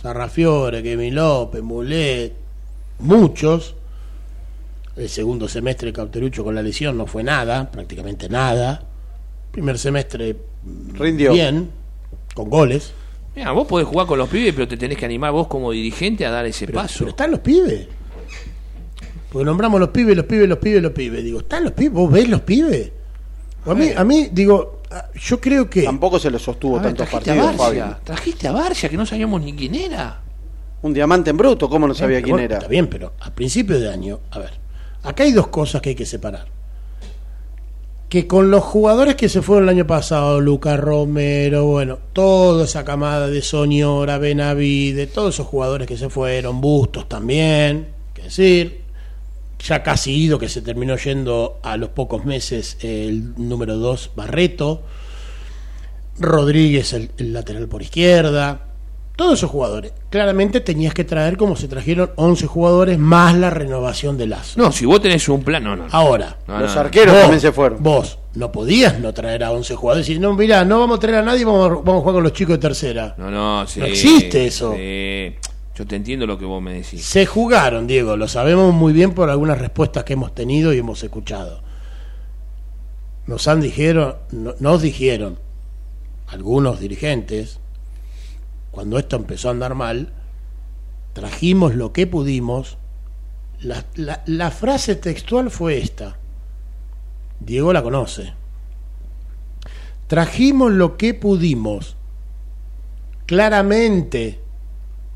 Sarrafiore, Kevin López, Mulet, muchos. El segundo semestre de Cauterucho con la lesión no fue nada, prácticamente nada. Primer semestre Rindió. bien, con goles. Mira, vos podés jugar con los pibes, pero te tenés que animar vos como dirigente a dar ese Pero, paso. pero están los pibes. Porque nombramos los pibes, los pibes, los pibes, los pibes. Digo, ¿están los pibes? ¿Vos ves los pibes? A, mí, a mí, digo, ah, yo creo que... Tampoco se lo sostuvo ver, tantos trajiste a partidos, Barcia, Fabio. trajiste a Barcia, que no sabíamos ni quién era. Un diamante en bruto, ¿cómo no sabía Pero quién bueno, era? Está bien, pero a principio de año, a ver, acá hay dos cosas que hay que separar. Que con los jugadores que se fueron el año pasado, Lucas Romero, bueno, toda esa camada de Soñora, Benavide, todos esos jugadores que se fueron, Bustos también, que decir, ya casi ido que se terminó yendo a los pocos meses el número 2 Barreto, Rodríguez el, el lateral por izquierda, todos esos jugadores. Claramente tenías que traer como se trajeron 11 jugadores más la renovación de Lazo. No, si vos tenés un plan, no, no. Ahora, No, Los no, arqueros vos, también se fueron. Vos no podías no traer a 11 jugadores y decir, no, mirá, no vamos a traer a nadie, vamos a, vamos a jugar con los chicos de tercera. No, no, sí, No existe eso. sí. Yo te entiendo lo que vos me decís. Se jugaron, Diego, lo sabemos muy bien por algunas respuestas que hemos tenido y hemos escuchado. Nos han dijeron, no- nos dijeron algunos dirigentes, cuando esto empezó a andar mal, trajimos lo que pudimos. La, frase textual fue esta. Diego la conoce. Trajimos lo que pudimos. Claramente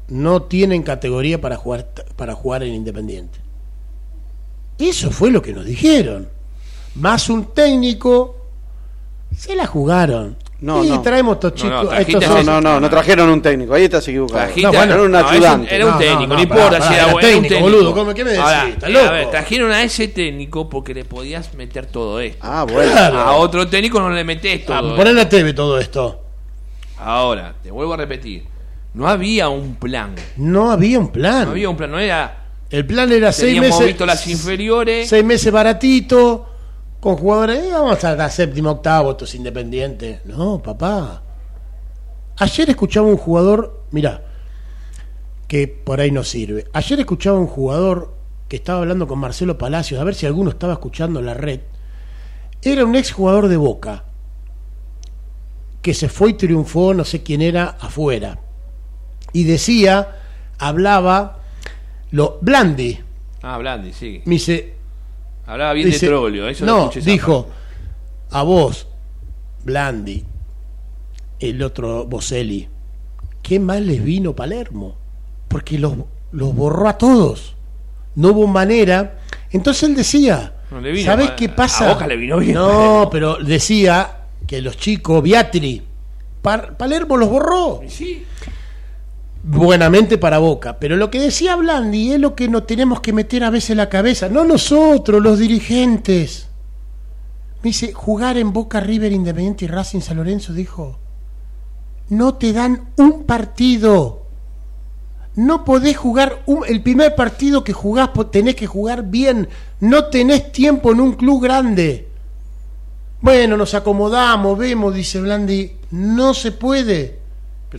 no tienen categoría para jugar para jugar en Independiente. Eso fue lo que nos dijeron. Más un técnico se la jugaron. No, y no. traemos estos No, chicos, no, estos No, son- no, no, no trajeron un técnico, ahí estás equivocado. Trajiste No, a- bueno, era un ayudante. Era un técnico, no, importa si era bueno, técnico, técnico. boludo, ¿cómo- qué me decís? Ahora, ¿Estás eh, loco? A ver, trajeron a ese técnico porque le podías meter todo esto. Ah, bueno. Claro. A otro técnico no le metés Ah, todo poner a TV todo esto. Ahora, te vuelvo a repetir. No había un plan. No había un plan. No había un plan, no era. El plan era seis meses. visto las inferiores. Seis meses baratito, con jugadores. eh, vamos a la séptima, octavo, estos independientes. No, papá. Ayer escuchaba un jugador, mira, que por ahí no sirve. Ayer escuchaba un jugador que estaba hablando con Marcelo Palacios, a ver si alguno estaba escuchando en la red. Era un ex jugador de Boca que se fue y triunfó, no sé quién era, afuera. Y decía, hablaba, lo Blandi, Ah, Blandi, sí. me dice, Hablaba bien Dice- de Troglio, eso no, dijo a vos, Blandi, el otro Boselli, ¿qué mal les vino Palermo? Porque los, los borró a todos. No hubo manera. Entonces él decía, No ¿sabes qué A pasa? Boca le vino bien No, Palermo. pero decía que los chicos, Beatri, Palermo los borró Sí, buenamente para Boca. Pero lo que decía Blandi es lo que nos tenemos que meter a veces en la cabeza, no nosotros, los dirigentes. Me dice, jugar en Boca, River, Independiente y Racing San Lorenzo, dijo, no te dan un partido. No podés jugar el primer partido que jugás, tenés que jugar bien. No tenés tiempo en un club grande. Bueno, nos acomodamos, vemos, dice Blandi. No se puede.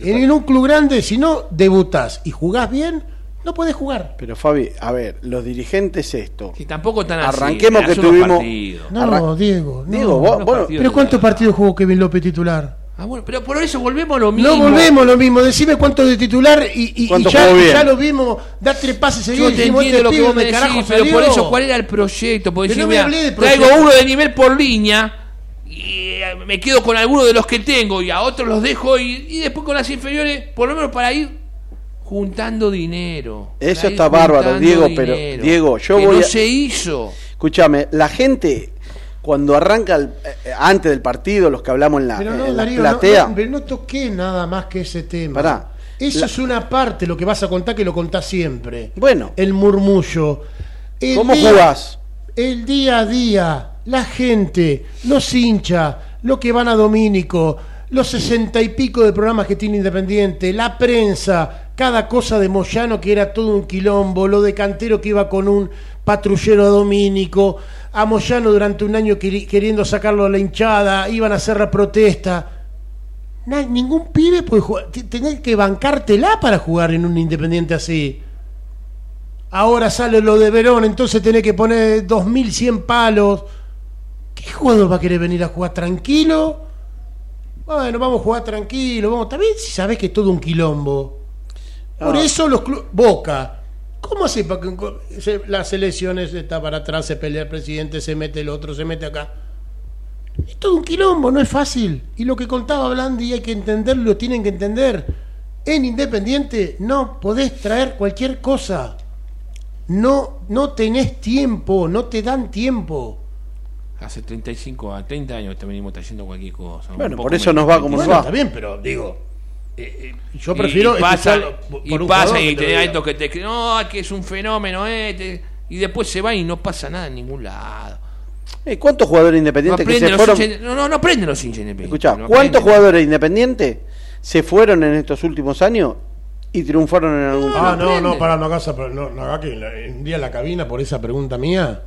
En un club grande, si no debutás y jugás bien, no podés jugar. Pero Fabi, a ver, los dirigentes esto. que tampoco tan así. Arranquemos que tuvimos- partidos. No, Arran- Diego. no. Diego, vos. ¿Pero cuántos partidos jugó Kevin López titular? Ah, bueno, pero por eso volvemos a lo mismo. No volvemos lo mismo. Decime cuántos de titular y, y- y ¿Cuánto ya, lo vimos. Dar tres pases Yo seguidos. te dijimos, entiendo este lo que pibe vos me de carajo decís, pero por eso, ¿cuál era el proyecto? Porque decir, no me hablé de traigo proyecto. uno de nivel por línea y me quedo con alguno de los que tengo y a otros los dejo y, y después con las inferiores, por lo menos para ir juntando dinero. Eso está bárbaro, Diego, pero. Diego, yo Que voy no a- se hizo. Escúchame, la gente cuando arranca el- eh, antes del partido, los que hablamos en la, Pero no, en la Darío, no, platea, no, pero no toqué nada más que ese tema. Pará. Eso La- es una parte, lo que vas a contar, que lo contás siempre. Bueno. El murmullo. El ¿cómo día- jugás? El día a día, la gente, los hinchas, los que van a Domínico, los sesenta y pico de programas que tiene Independiente, la prensa, cada cosa de Moyano que era todo un quilombo, lo de Cantero que iba con un patrullero a Domínico, a Moyano durante un año queri- queriendo sacarlo a la hinchada, iban a hacer la protesta. Na- ningún pibe puede jugar, tenés que bancártela para jugar en un Independiente así. Ahora sale lo de Verón, entonces tenés que poner 2100 palos. ¿Qué jugador va a querer venir a jugar tranquilo? Bueno, vamos a jugar tranquilo, vamos. También si sabés que es todo un quilombo. Por Ah. eso los clubes. Boca. ¿Cómo hace para que las elecciones está para atrás, se pelea el presidente, se mete el otro, se mete acá? Es todo un quilombo, no es fácil. Y lo que contaba Blandi hay que entenderlo, lo tienen que entender. En Independiente no podés traer cualquier cosa. No, no tenés tiempo, no te dan tiempo. Hace 35 a 30 años te venimos trayendo cualquier cosa. Bueno, por eso nos va como nos Bueno, va. está bien, pero digo, eh, eh, yo Y- prefiero y, pasa, y pasa y que te tenés a estos que te creen, no, que es un fenómeno este, y después se va y no pasa nada en ningún lado. Eh, ¿Cuántos jugadores No independientes que aprenden se fueron? hinchas- no, no, no los hinchas independientes. Escuchá, no ¿cuántos jugadores independientes se fueron en estos últimos años y triunfaron en algún Ah, no, no, para, no hagas, pero no, no que un día en la cabina por esa pregunta mía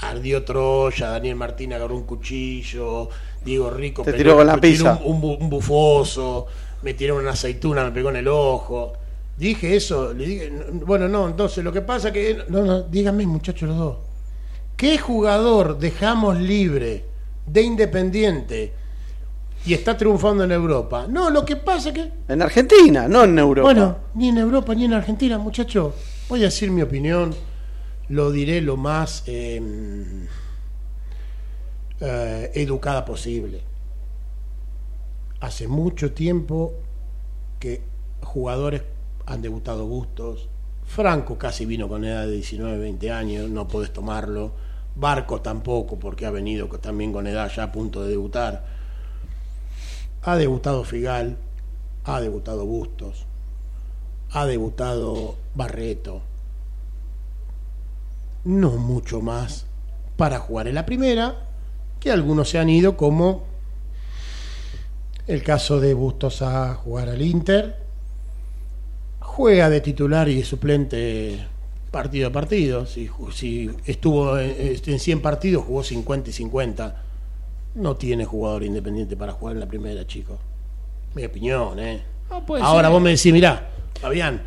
ardió Troya, Daniel Martín agarró un cuchillo, Diego Rico Te tiró con la pizza. Un, un bu- un bufoso, me tiraron una aceituna, me pegó en el ojo. Dije eso, le dije, no, bueno, no, entonces lo que pasa que, no, no, díganme muchachos los dos, ¿qué jugador dejamos libre de Independiente y está triunfando en Europa? No, lo que pasa que En Argentina, no en Europa. bueno, ni en Europa ni en Argentina, muchacho. Voy a decir mi opinión. Lo diré lo más eh, eh, educada posible. Hace mucho tiempo que jugadores han debutado Bustos. Franco casi vino con edad de 19, 20 años, no podés tomarlo. Barco tampoco, porque ha venido también con edad ya a punto de debutar. Ha debutado Figal, ha debutado Bustos, ha debutado Barreto. No mucho más para jugar en la primera, que algunos se han ido, como el caso de Bustos a jugar al Inter. Juega de titular y de suplente partido a partido. Si, estuvo en, en 100 partidos, jugó 50 y 50. No tiene jugador independiente para jugar en la primera, chicos. Mi opinión, ¿eh? No, Ahora ser. vos me decís, mirá, Fabián,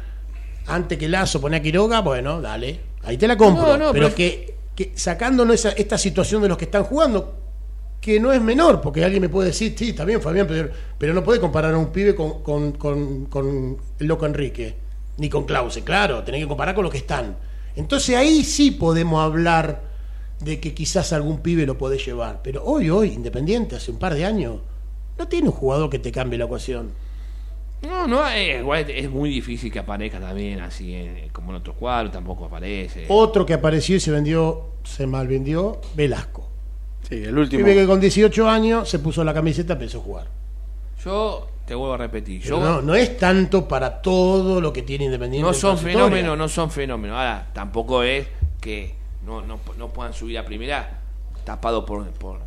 antes que Lazo pone a Quiroga, bueno, dale, ahí te la compro. No, no, pero pero- que, que sacándonos esa, esta situación de los que están jugando, que no es menor, porque alguien me puede decir, sí, está bien, Fabián, pero, pero no puede comparar a un pibe con, con, con- con el loco Enrique, ni con Clause, claro, tenés que comparar con los que están. Entonces ahí sí podemos hablar de que quizás algún pibe lo podés llevar. Pero hoy, hoy, Independiente, hace un par de años, no tiene un jugador que te cambie la ecuación. No, no, eh, igual es muy difícil que aparezca también así en- como en otros cuadros, tampoco aparece. Otro que apareció y se vendió, se malvendió, Velasco. Sí, el último. Pibe que con 18 años se puso la camiseta y empezó a jugar. Yo te vuelvo a repetir, yo no, no es tanto para todo lo que tiene Independiente. no son fenómenos, no son fenómenos. Ahora, tampoco es que no, no, no puedan subir a primera tapado por, por,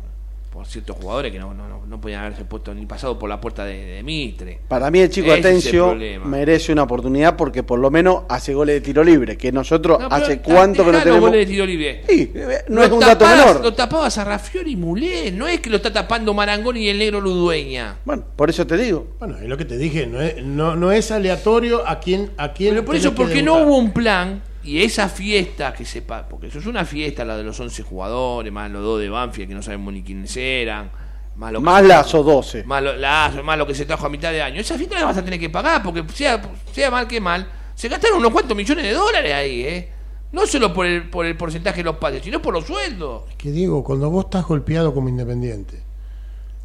por ciertos jugadores que no, no, no, no podían haberse puesto ni pasado por la puerta de, de Mitre. Para mí el chico Ese es el Atencio merece una oportunidad porque por lo menos hace goles de tiro libre, que nosotros No, hace cuánto que no tenemos... goles de tiro libre. Sí, eh, no Lo es un dato tapabas- menor. Lo tapabas a Rafiori y Mulé, no es que lo está tapando Marangoni y el negro Ludueña. Bueno, por eso te digo. Bueno, es lo que te dije, no es, no, no es aleatorio a quién a quién Pero por eso, que porque no hubo un plan y esa fiesta que sepa, porque eso es una fiesta, la de los 11 jugadores, más los dos de Banfield que no sabemos ni quiénes eran, más lo que Más se- Lazo 12. más lo, Lazo, más lo que se trajo a mitad de año. Esa fiesta la vas a tener que pagar porque sea, sea mal que mal, se gastaron unos cuantos millones de dólares ahí, ¿eh? No solo por el, por el porcentaje de los padres, sino por los sueldos. Que digo, cuando vos estás golpeado como independiente.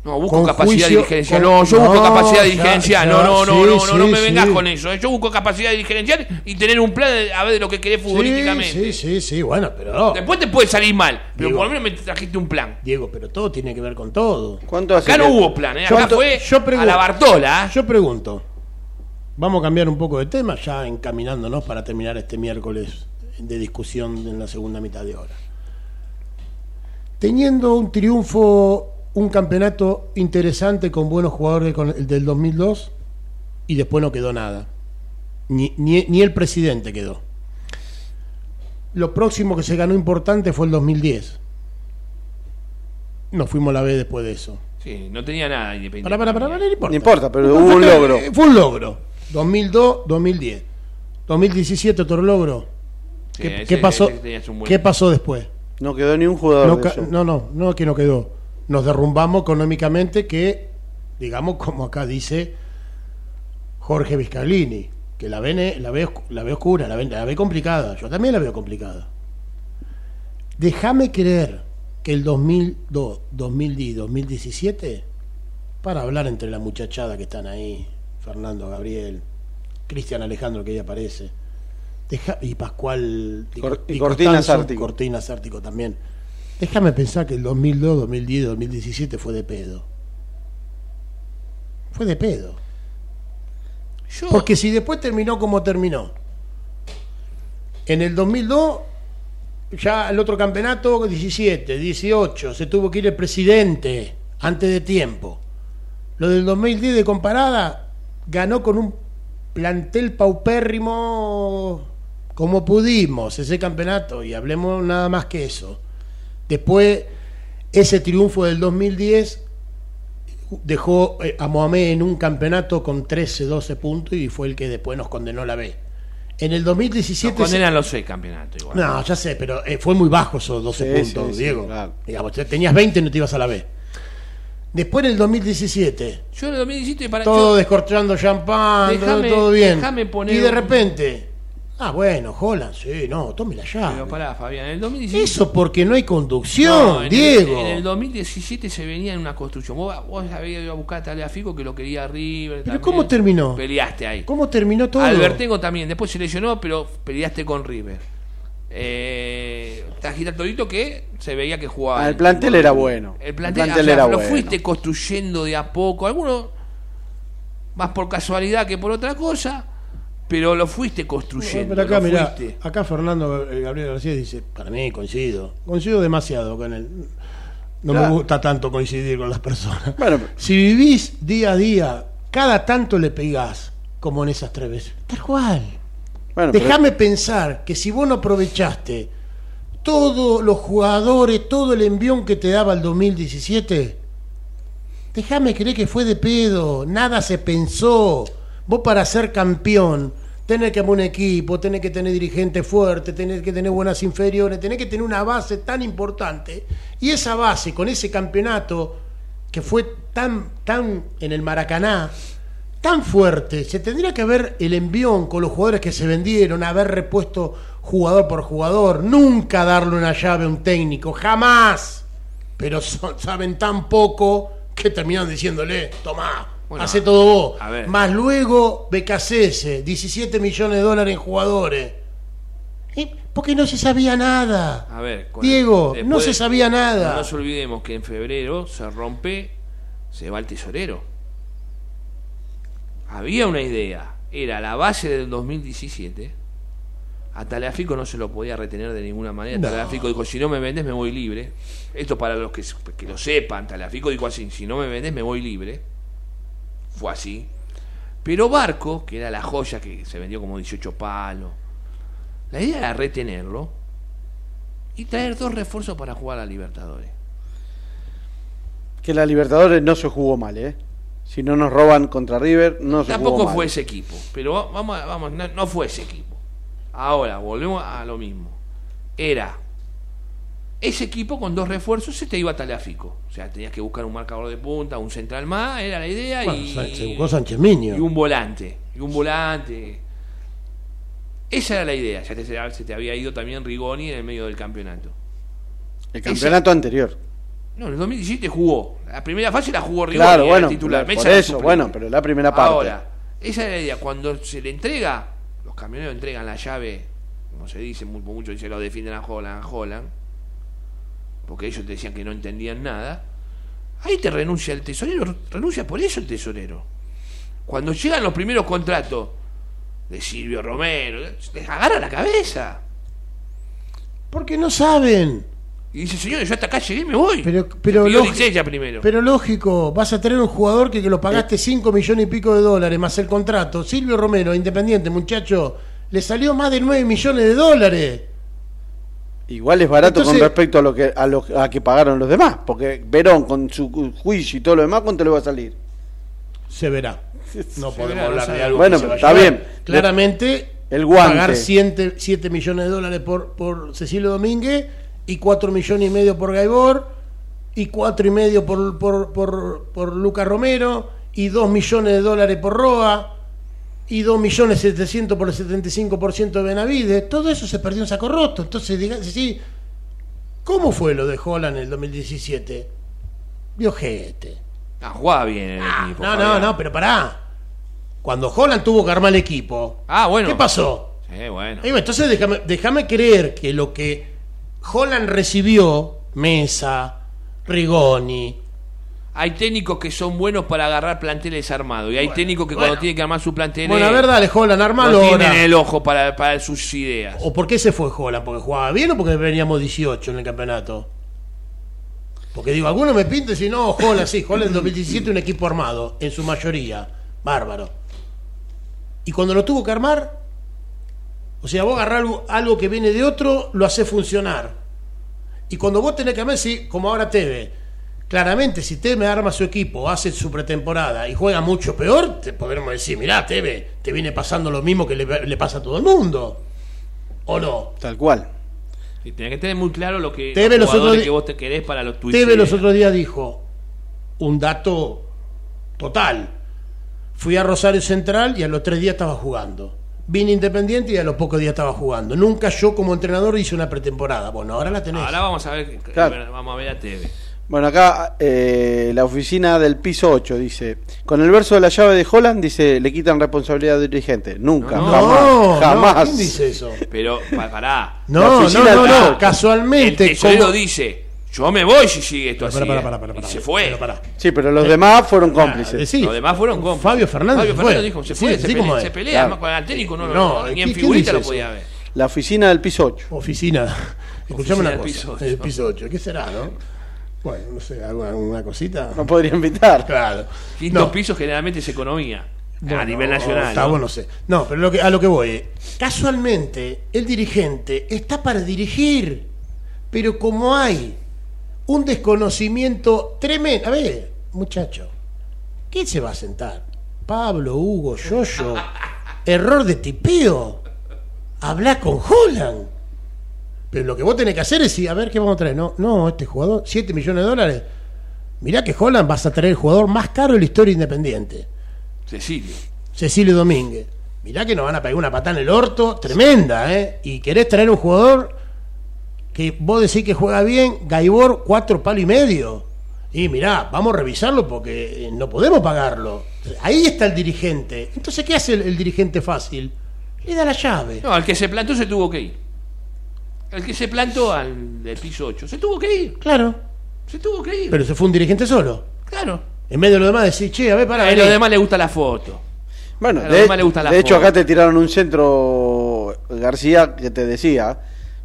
No, busco capacidad juicio- dirigencial. con- No, yo busco no, capacidad dirigencial. ya, no, no, no, sí, no, no, me vengas sí. con eso. Yo busco capacidad dirigencial y tener un plan de- a ver de lo que querés futbolísticamente. Sí, sí, sí, sí, bueno, pero no. Después te puede salir mal, pero por lo menos me trajiste un plan. Diego, pero todo tiene que ver con todo. ¿Cuánto hace Acá no que- hubo plan, ¿eh? Acá fue yo pregunto- a la Bartola. ¿eh? Yo pregunto, vamos a cambiar un poco de tema, ya encaminándonos para terminar este miércoles de discusión en la segunda mitad de hora. Teniendo un triunfo, un campeonato interesante con buenos jugadores con el del 2002 y después no quedó nada. Ni, ni- ni el presidente quedó. Lo próximo que se ganó importante fue el 2010. Nos fuimos a la B después de eso. Sí, no tenía nada independiente. Para, para, para, para, no importa. No importa, pero hubo un logro. Eh, Fue un logro. 2002, 2010. 2017 otro logro. Sí, ¿Qué, ese- qué pasó? buen- ¿Qué pasó después? No quedó ni un jugador No, de ca- eso. no, no, no que no quedó. Nos derrumbamos económicamente que, digamos, como acá dice Jorge Vizcaglini, que la ve, la ve, la ve oscura, la ve, la ve complicada. Yo también la veo complicada. Déjame creer que el 2002, 2010, 2017, para hablar entre la muchachada que están ahí, Fernando Gabriel, Cristian Alejandro que ahí aparece, deja- y Pascual Cor- y Di Cortina Costanzo, Sártico. Cortina Sártico también. Déjame pensar que el 2002, 2010, 2017 fue de pedo. Fue de pedo. Yo- Porque si después terminó como terminó. En el 2002, ya el otro campeonato, 17, 18, se tuvo que ir el presidente antes de tiempo. Lo del 2010 de comparada, ganó con un plantel paupérrimo como pudimos ese campeonato y hablemos nada más que eso. Después, ese triunfo del 2010 dejó eh, a Mohamed en un campeonato con 13, 12 puntos y fue el que después nos condenó la B. En el Nos 2017... se- condenan los seis campeonatos igual. no, ya sé, pero eh, fue muy bajo esos 12 Sí, puntos, sí, sí, Diego. claro. Digamos, te- tenías 20 y no te ibas a la B. Después en el 2017, Yo en el 2017 para todo yo- descorchando champán, todo- bien. déjame poner y de un- repente, ah, bueno, Holland, sí, no, tome la llave. Pero pará, Fabián, en el 2017 Eso porque no hay conducción, No, en el- Diego. en el 2017 se venía en una construcción. Vos, vos habías ido a buscar a Tagliafico que lo quería River. Pero también. ¿cómo terminó? Peleaste ahí. ¿Cómo terminó todo? Albertengo también, después se lesionó, pero peleaste con River. Eh, trajiste a Torito que se veía que jugaba. Ah, el plantel era bueno. El plantel, El plantel o sea, era lo bueno. fuiste construyendo de a poco. Algunos más por casualidad que por otra cosa, pero lo fuiste construyendo. Pero acá, lo mirá, fuiste. acá Fernando eh, Gabriel García dice, para mí coincido, coincido demasiado con él. No me gusta tanto coincidir con las personas. Bueno, si vivís día a día, cada tanto le pegás, como en esas tres veces. Tal cual. Bueno, pero- Déjame pensar que si vos no aprovechaste todos los jugadores, todo el envión que te daba el 2017, déjame creer que fue de pedo, nada se pensó. Vos para ser campeón tenés que armar un equipo, tenés que tener dirigentes fuertes, tenés que tener buenas inferiores, tenés que tener una base tan importante. Y esa base, con ese campeonato que fue tan, tan en el Maracaná, tan fuerte, se tendría que haber el envión con los jugadores que se vendieron, haber repuesto jugador por jugador, nunca darle una llave a un técnico, jamás. Pero saben tan poco que terminan diciéndole, tomá, Bueno, hace todo vos. a ver. Más luego BKCS, 17 millones de dólares en jugadores. ¿Y Porque no se sabía nada. A ver, con- Diego, no se sabía nada. No nos olvidemos que en febrero se rompe, se va el tesorero. Había una idea, era la base del 2017. A Talafico no se lo podía retener de ninguna manera. No. Talafico dijo, si no me vendes me voy libre. Esto para los que, que lo sepan, Talafico dijo así, si no me vendes me voy libre. Fue así. Pero Barco, que era la joya que se vendió como 18 palos, la idea era retenerlo y traer dos refuerzos para jugar a la Libertadores. Que la Libertadores no se jugó mal, ¿eh? Si no nos roban contra River, no se jugó Tampoco mal. fue ese equipo, pero va- vamos, vamos, no, no fue ese equipo. Ahora, volvemos a lo mismo. Era ese equipo con dos refuerzos se te iba a Talafico. O sea, tenías que buscar un marcador de punta, un central más, era la idea Bueno, y, se- buscó Sánchez Miño. y un volante. Y un volante. Esa era la idea. Ya te, se te había ido también Rigoni en el medio del campeonato. El campeonato anterior. No, en el 2017 jugó. La primera fase la jugó Rigoni, Claro, era bueno, titular. por Esa era eso, bueno, pero la primera parte. Ahora, esa es la idea. Cuando se le entrega, los camioneros entregan la llave, como se dice, mu- muchos dicen lo defienden a Holland, a Holland, porque ellos te decían que no entendían nada. Ahí te renuncia el tesorero, renuncia por eso el tesorero. Cuando llegan los primeros contratos de Silvio Romero, les agarra la cabeza. Porque no saben. Y dice, señores, yo hasta acá llegué y me voy. Pero, primero. pero lógico, vas a tener un jugador que, que lo pagaste 5 millones y pico de dólares más el contrato. Silvio Romero, independiente, muchacho, le salió más de 9 millones de dólares. Igual es barato Entonces- con respecto a lo que a lo a que pagaron los demás, porque Verón con su ju- juicio y todo lo demás, ¿cuánto le va a salir? Se verá. No podemos verá, no hablar de algo Bueno, que se pero va a está llevar. bien. Claramente, El guante. pagar 7, millones de dólares por, por Cecilio Domínguez y 4 millones y medio por Gaibor y 4 y medio por, por, por, por Lucas Romero y 2 millones de dólares por Roa y 2 millones 700 por el 75% de Benavides. Todo eso se perdió en saco roto. Entonces, diga- sí, ¿cómo fue lo de Holland en el 2017? Viojete. Ah, jugaba bien el Ah, equipo. no, no, Fabián. no, pero pará. Cuando Holland tuvo que armar el equipo, Ah, bueno. ¿qué pasó? Sí, bueno. Entonces déjame, déjame creer que lo que Holland recibió, Mesa, Rigoni, Hay técnicos que son buenos para agarrar planteles armados. Y hay técnicos que cuando tienen que armar su plantel. bueno, a ver, dale, Holland, no armalo tienen ahora. el ojo para, para sus ideas. ¿O por qué se fue Holland? ¿Porque jugaba bien o porque veníamos 18 en el campeonato? Porque digo, algunos me pintan si no, Holland, sí, Holland en 2017 un equipo armado, en su mayoría, bárbaro. Y cuando lo tuvo que armar, o sea, vos agarrás algo, algo que viene de otro, lo haces funcionar. Y cuando vos tenés que armar, sí, como ahora Teve, claramente si Teve arma su equipo, hace su pretemporada y juega mucho peor, te podremos decir, mirá, Teve, te viene pasando lo mismo que le, le pasa a todo el mundo. ¿O no? Tal cual. Y tenés que tener muy claro lo que Teve los los otros que vos te querés para los tus Teve los otros días dijo un dato total. Fui a Rosario Central y a los tres días estaba jugando. Vine Independiente y a los pocos días estaba jugando. Nunca yo como entrenador hice una pretemporada. Bueno, ahora la tenés. Ahora vamos a ver, Claro. vamos a ver a Teve. Bueno, acá eh, la oficina del piso 8 dice, con el verso de la llave de Holland dice, le quitan responsabilidad al dirigente. Nunca, No, jamás, no, jamás. no, ¿quién dice eso? Pero, pa- pará. No, no, no, del no, piso. El Casualmente. tesorero como- dice, yo me voy si sigue esto Pará, así. pará, eh". pará, pará, pará. y se fue. Pero. Sí, pero los demás fueron cómplices. decí. Los demás fueron cómplices. Fabio Fernández Fabio se Fernández dijo, se Sí, fue, así se, pelea, se pelea Claro. más con el técnico, no, no, No, ni ¿qué- en figurita lo eso? podía ver. La oficina del piso 8. Oficina. Escuchame una del cosa. piso ocho. El piso 8. ¿Qué será, no? Bueno, no sé, alguna, alguna cosita. No podría invitar. Claro. Quinto No. piso generalmente es economía. a nivel nacional. Está ¿no? bueno, no sé. No, pero lo que, a lo que voy. eh, Casualmente, el dirigente está para dirigir, pero como hay un desconocimiento tremendo. A ver, muchacho, ¿quién se va a sentar? Pablo, Hugo, Yoyo. Error de tipeo. Habla con Holland. Pero lo que vos tenés que hacer es decir, a ver qué vamos a traer. No, no, este jugador, 7 millones de dólares. Mirá que Holland vas a traer el jugador más caro de la historia independiente. Cecilio. Cecilio Domínguez. Mirá que nos van a pegar una patada en el orto tremenda, ¿eh? Y querés traer un jugador que vos decís que juega bien, Gaibor, cuatro palos y medio. Y mirá, vamos a revisarlo porque eh, no podemos pagarlo. Ahí está el dirigente. Entonces, ¿qué hace el, el dirigente fácil? Le da la llave. No, el que se plantó se tuvo que ir. El que se plantó al del piso 8 se tuvo que ir. Claro. Se tuvo que ir. Pero se fue un dirigente solo. claro. En medio de lo demás decís, che, a ver, para A los demás le gusta la foto. Bueno, A los de, demás le gusta la de hecho foto. acá te tiraron un centro García que te decía,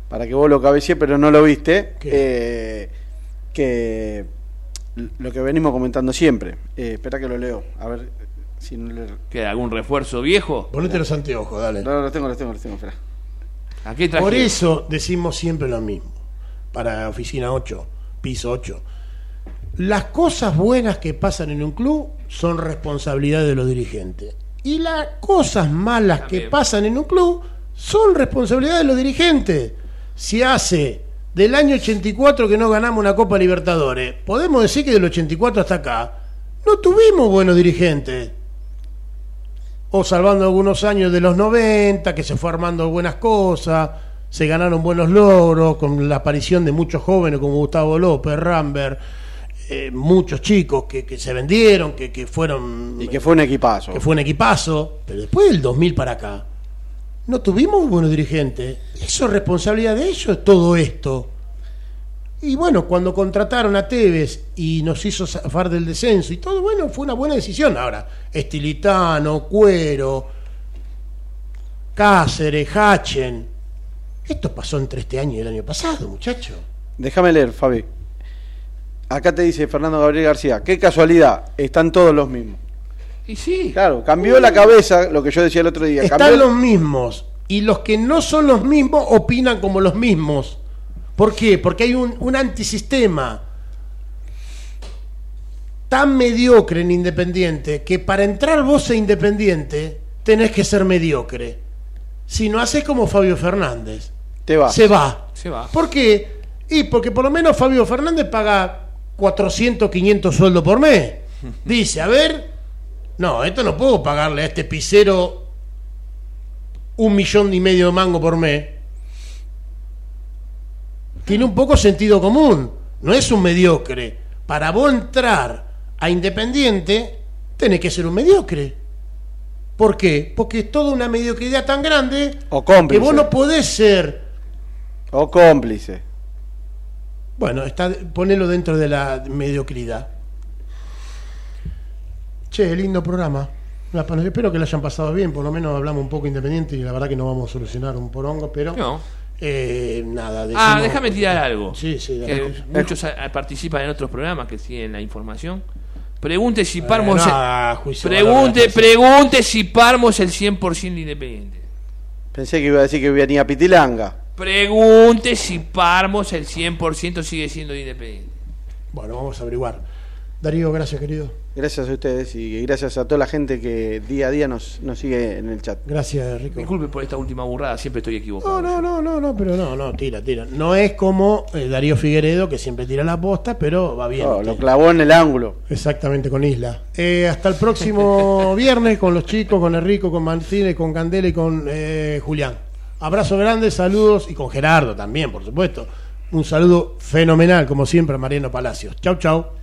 para que vos lo cabecees pero no lo viste, eh, que lo que venimos comentando siempre. Eh, espera que lo leo, a ver si no le... ¿Qué, algún refuerzo viejo? Ponete los anteojos, dale. No, los tengo, los tengo, los tengo, espera. Por eso decimos siempre lo mismo. Para oficina 8, piso 8. Las cosas buenas que pasan en un club son responsabilidad de los dirigentes. Y las cosas malas que pasan en un club son responsabilidad de los dirigentes. Si hace del año 84 que no ganamos una Copa Libertadores, podemos decir que del 84 hasta acá no tuvimos buenos dirigentes o salvando algunos años de los 90, que se fue armando buenas cosas, se ganaron buenos logros con la aparición de muchos jóvenes como Gustavo López, Rambert, eh, muchos chicos que, que se vendieron, que, que fueron Y que fue un equipazo. que fue un equipazo, pero después del 2000 para acá no tuvimos buenos dirigentes. Eso es responsabilidad de ellos todo esto. Y bueno, cuando contrataron a Tevez y nos hizo zafar del descenso y todo, bueno, fue una buena decisión. Ahora, Estilitano, Cuero, Cáceres, Hachen. Esto pasó entre este año y el año pasado, muchacho. Déjame leer, Fabi. Acá te dice Fernando Gabriel García, qué casualidad, están todos los mismos. Y sí. Claro, cambió la cabeza, lo que yo decía el otro día. Están cambió- los mismos. Y los que no son los mismos opinan como los mismos. ¿Por qué? Porque hay un, un antisistema tan mediocre en Independiente que para entrar vos a Independiente tenés que ser mediocre. Si no haces como Fabio Fernández, Te va. se va. Se va. ¿Por qué? Y porque por lo menos Fabio Fernández paga 400, 500 sueldos por mes. Dice, a ver, no, esto no puedo pagarle a este pisero un millón y medio de mango por mes. Tiene un poco sentido común, no es un mediocre. Para vos entrar a Independiente, tenés que ser un mediocre. ¿Por qué? Porque es toda una mediocridad tan grande O cómplice. que vos no podés ser O cómplice. Bueno, está, ponelo dentro de la mediocridad. Che, lindo programa. Espero que lo hayan pasado bien, por lo menos hablamos un poco independiente y la verdad que no vamos a solucionar un porongo, pero No. Eh, nada. Ah, decimos- déjame tirar algo. Sí, sí, dale. Que muchos a- a- participan en otros programas que siguen la información. Pregunte si Eh, Parmo. se- no, juicio pregunte, pregunte si Parmo es el 100% independiente. Pensé que iba a decir que venía Pitilanga. Pregunte si Parmos el 100% sigue siendo independiente. Bueno, vamos a averiguar. Darío, gracias, querido. Gracias a ustedes y gracias a toda la gente que día a día nos, nos sigue en el chat. Gracias, Rico. Disculpe por esta última burrada, siempre estoy equivocado. No, no, no, no, no, pero no, no, tira, tira. No es como eh, Darío Figueredo, que siempre tira la posta, pero va bien. No, lo clavó en el ángulo. Exactamente, con Isla. Eh, hasta el próximo viernes con los chicos, con Enrico, con Martínez, con Candela y con eh, Julián. Abrazo grande, saludos y con Gerardo también, por supuesto. Un saludo fenomenal, como siempre, a Mariano Palacios. Chau, chau.